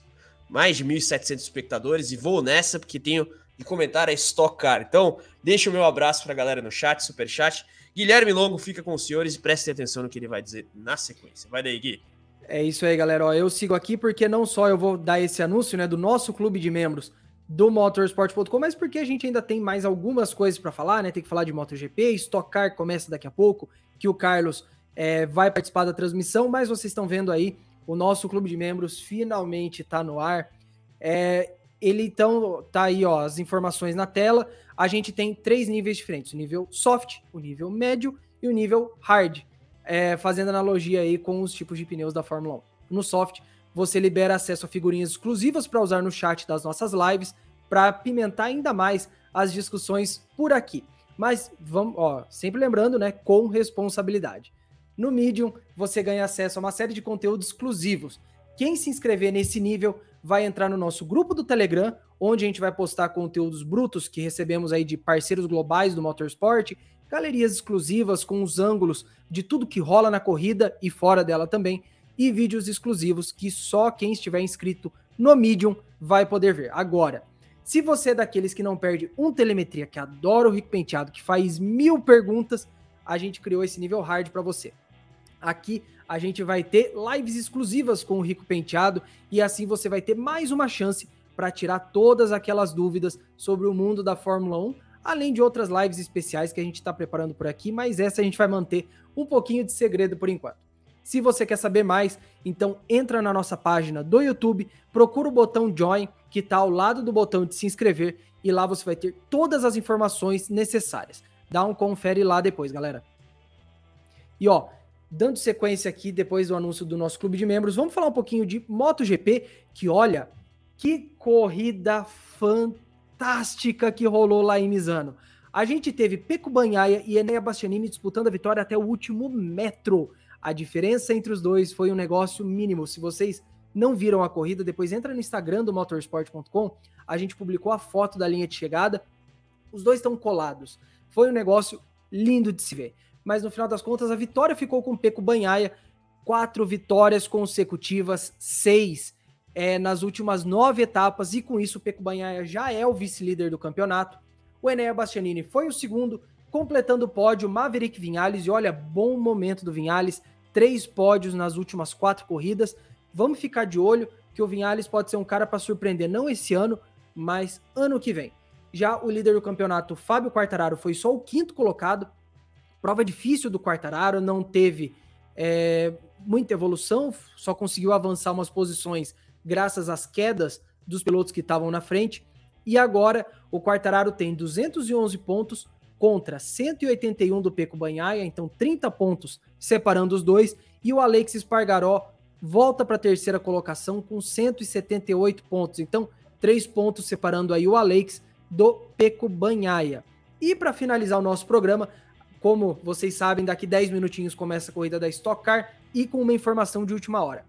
mais de 1.700 espectadores e vou nessa porque tenho de comentar a Stock Car. Então, deixa o meu abraço para a galera no chat, super chat. Guilherme Longo fica com os senhores e prestem atenção no que ele vai dizer na sequência. Vai daí, Gui. É isso aí, galera. Ó, eu sigo aqui porque não só eu vou dar esse anúncio né, do nosso clube de membros do motorsport.com, mas porque a gente ainda tem mais algumas coisas para falar, né? Tem que falar de MotoGP, Stock Car começa daqui a pouco, que o Carlos é, vai participar da transmissão, mas vocês estão vendo aí, o nosso clube de membros finalmente está no ar. É, ele então tá aí, ó, as informações na tela. A gente tem três níveis diferentes: o nível soft, o nível médio e o nível hard. é, fazendo analogia aí com os tipos de pneus da Fórmula 1. No soft, você libera acesso a figurinhas exclusivas para usar no chat das nossas lives, para pimentar ainda mais as discussões por aqui. Mas vamos, ó, sempre lembrando, né, com responsabilidade. No Medium, você ganha acesso a uma série de conteúdos exclusivos. Quem se inscrever nesse nível vai entrar no nosso grupo do Telegram, onde a gente vai postar conteúdos brutos que recebemos aí de parceiros globais do Motorsport, galerias exclusivas com os ângulos de tudo que rola na corrida e fora dela também, e vídeos exclusivos que só quem estiver inscrito no Medium vai poder ver. Agora, se você é daqueles que não perde um telemetria, que adora o Rico Penteado, que faz mil perguntas, a gente criou esse nível hard para você. Aqui a gente vai ter lives exclusivas com o Rico Penteado e assim você vai ter mais uma chance para tirar todas aquelas dúvidas sobre o mundo da Fórmula 1, além de outras lives especiais que a gente está preparando por aqui, mas essa a gente vai manter um pouquinho de segredo por enquanto. Se você quer saber mais, então entra na nossa página do YouTube, procura o botão Join, que está ao lado do botão de se inscrever, e lá você vai ter todas as informações necessárias. Dá um confere lá depois, galera. E ó, dando sequência aqui depois do anúncio do nosso clube de membros, vamos falar um pouquinho de MotoGP, que olha, que corrida fantástica que rolou lá em Misano. A gente teve Peco Banhaia e Enéa Bastianini disputando a vitória até o último metro. A diferença entre os dois foi um negócio mínimo. Se vocês não viram a corrida, depois entra no Instagram do motorsport.com. A gente publicou a foto da linha de chegada. Os dois estão colados. Foi um negócio lindo de se ver. Mas no final das contas, a vitória ficou com o Peco Banhaia. Quatro vitórias consecutivas, seis é, nas últimas nove etapas. E com isso, o Peco Banhaia já é o vice-líder do campeonato. O Enéa Bastianini foi o segundo, completando o pódio, Maverick Vinhales. E olha, bom momento do Vinhales três pódios nas últimas quatro corridas. Vamos ficar de olho que o Vinhales pode ser um cara para surpreender, não esse ano, mas ano que vem. Já o líder do campeonato, Fábio Quartararo, foi só o quinto colocado. Prova difícil do Quartararo, não teve é, muita evolução, só conseguiu avançar umas posições graças às quedas dos pilotos que estavam na frente. E agora o Quartararo tem 211 pontos, contra 181 do Peco Banhaia, então 30 pontos separando os dois, e o Alex Espargaró volta para a terceira colocação com 178 pontos, então 3 pontos separando aí o Alex do Peco Banhaia. E para finalizar o nosso programa, como vocês sabem, daqui 10 minutinhos começa a corrida da Stock Car e com uma informação de última hora.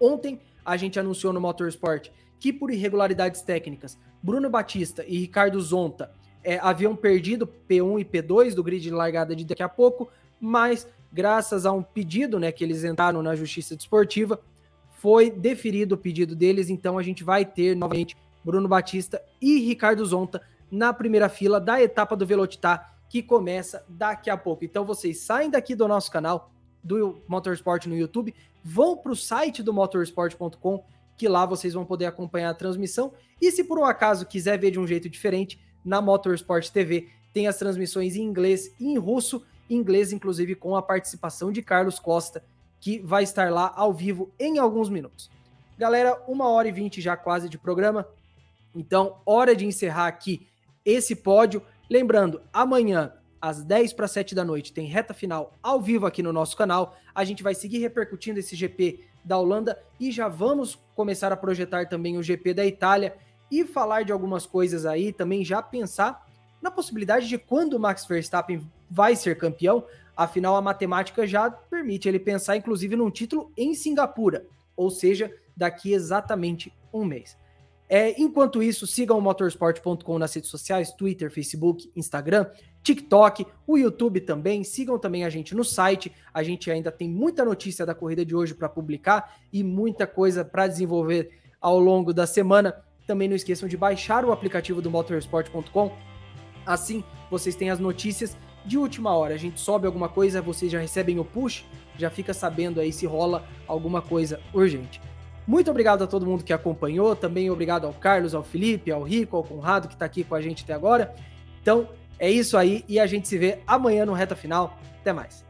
Ontem a gente anunciou no Motorsport que por irregularidades técnicas, Bruno Batista e Ricardo Zonta é, haviam perdido P1 e P2 do grid de largada de daqui a pouco, mas graças a um pedido né, que eles entraram na Justiça Desportiva, foi deferido o pedido deles, então a gente vai ter novamente Bruno Batista e Ricardo Zonta na primeira fila da etapa do Velocitar, que começa daqui a pouco. Então vocês saem daqui do nosso canal do Motorsport no YouTube, vão para o site do motorsport.com, que lá vocês vão poder acompanhar a transmissão. E se por um acaso quiser ver de um jeito diferente, na Motorsport TV. Tem as transmissões em inglês e em russo, inglês inclusive com a participação de Carlos Costa, que vai estar lá ao vivo em alguns minutos. Galera, uma hora e vinte já quase de programa, então hora de encerrar aqui esse pódio. Lembrando, amanhã às 10 para 7 da noite tem reta final ao vivo aqui no nosso canal. A gente vai seguir repercutindo esse GP da Holanda e já vamos começar a projetar também o GP da Itália e falar de algumas coisas aí, também já pensar na possibilidade de quando o Max Verstappen vai ser campeão, afinal a matemática já permite ele pensar inclusive num título em Singapura, ou seja, daqui exatamente um mês. É, enquanto isso, sigam o motorsport.com nas redes sociais, Twitter, Facebook, Instagram, TikTok, o YouTube também. Sigam também a gente no site. A gente ainda tem muita notícia da corrida de hoje para publicar e muita coisa para desenvolver ao longo da semana. Também não esqueçam de baixar o aplicativo do motorsport.com. Assim, vocês têm as notícias de última hora. A gente sobe alguma coisa, vocês já recebem o push, já fica sabendo aí se rola alguma coisa urgente. Muito obrigado a todo mundo que acompanhou, também obrigado ao Carlos, ao Felipe, ao Rico, ao Conrado que está aqui com a gente até agora. Então, é isso aí e a gente se vê amanhã no Reta Final. Até mais.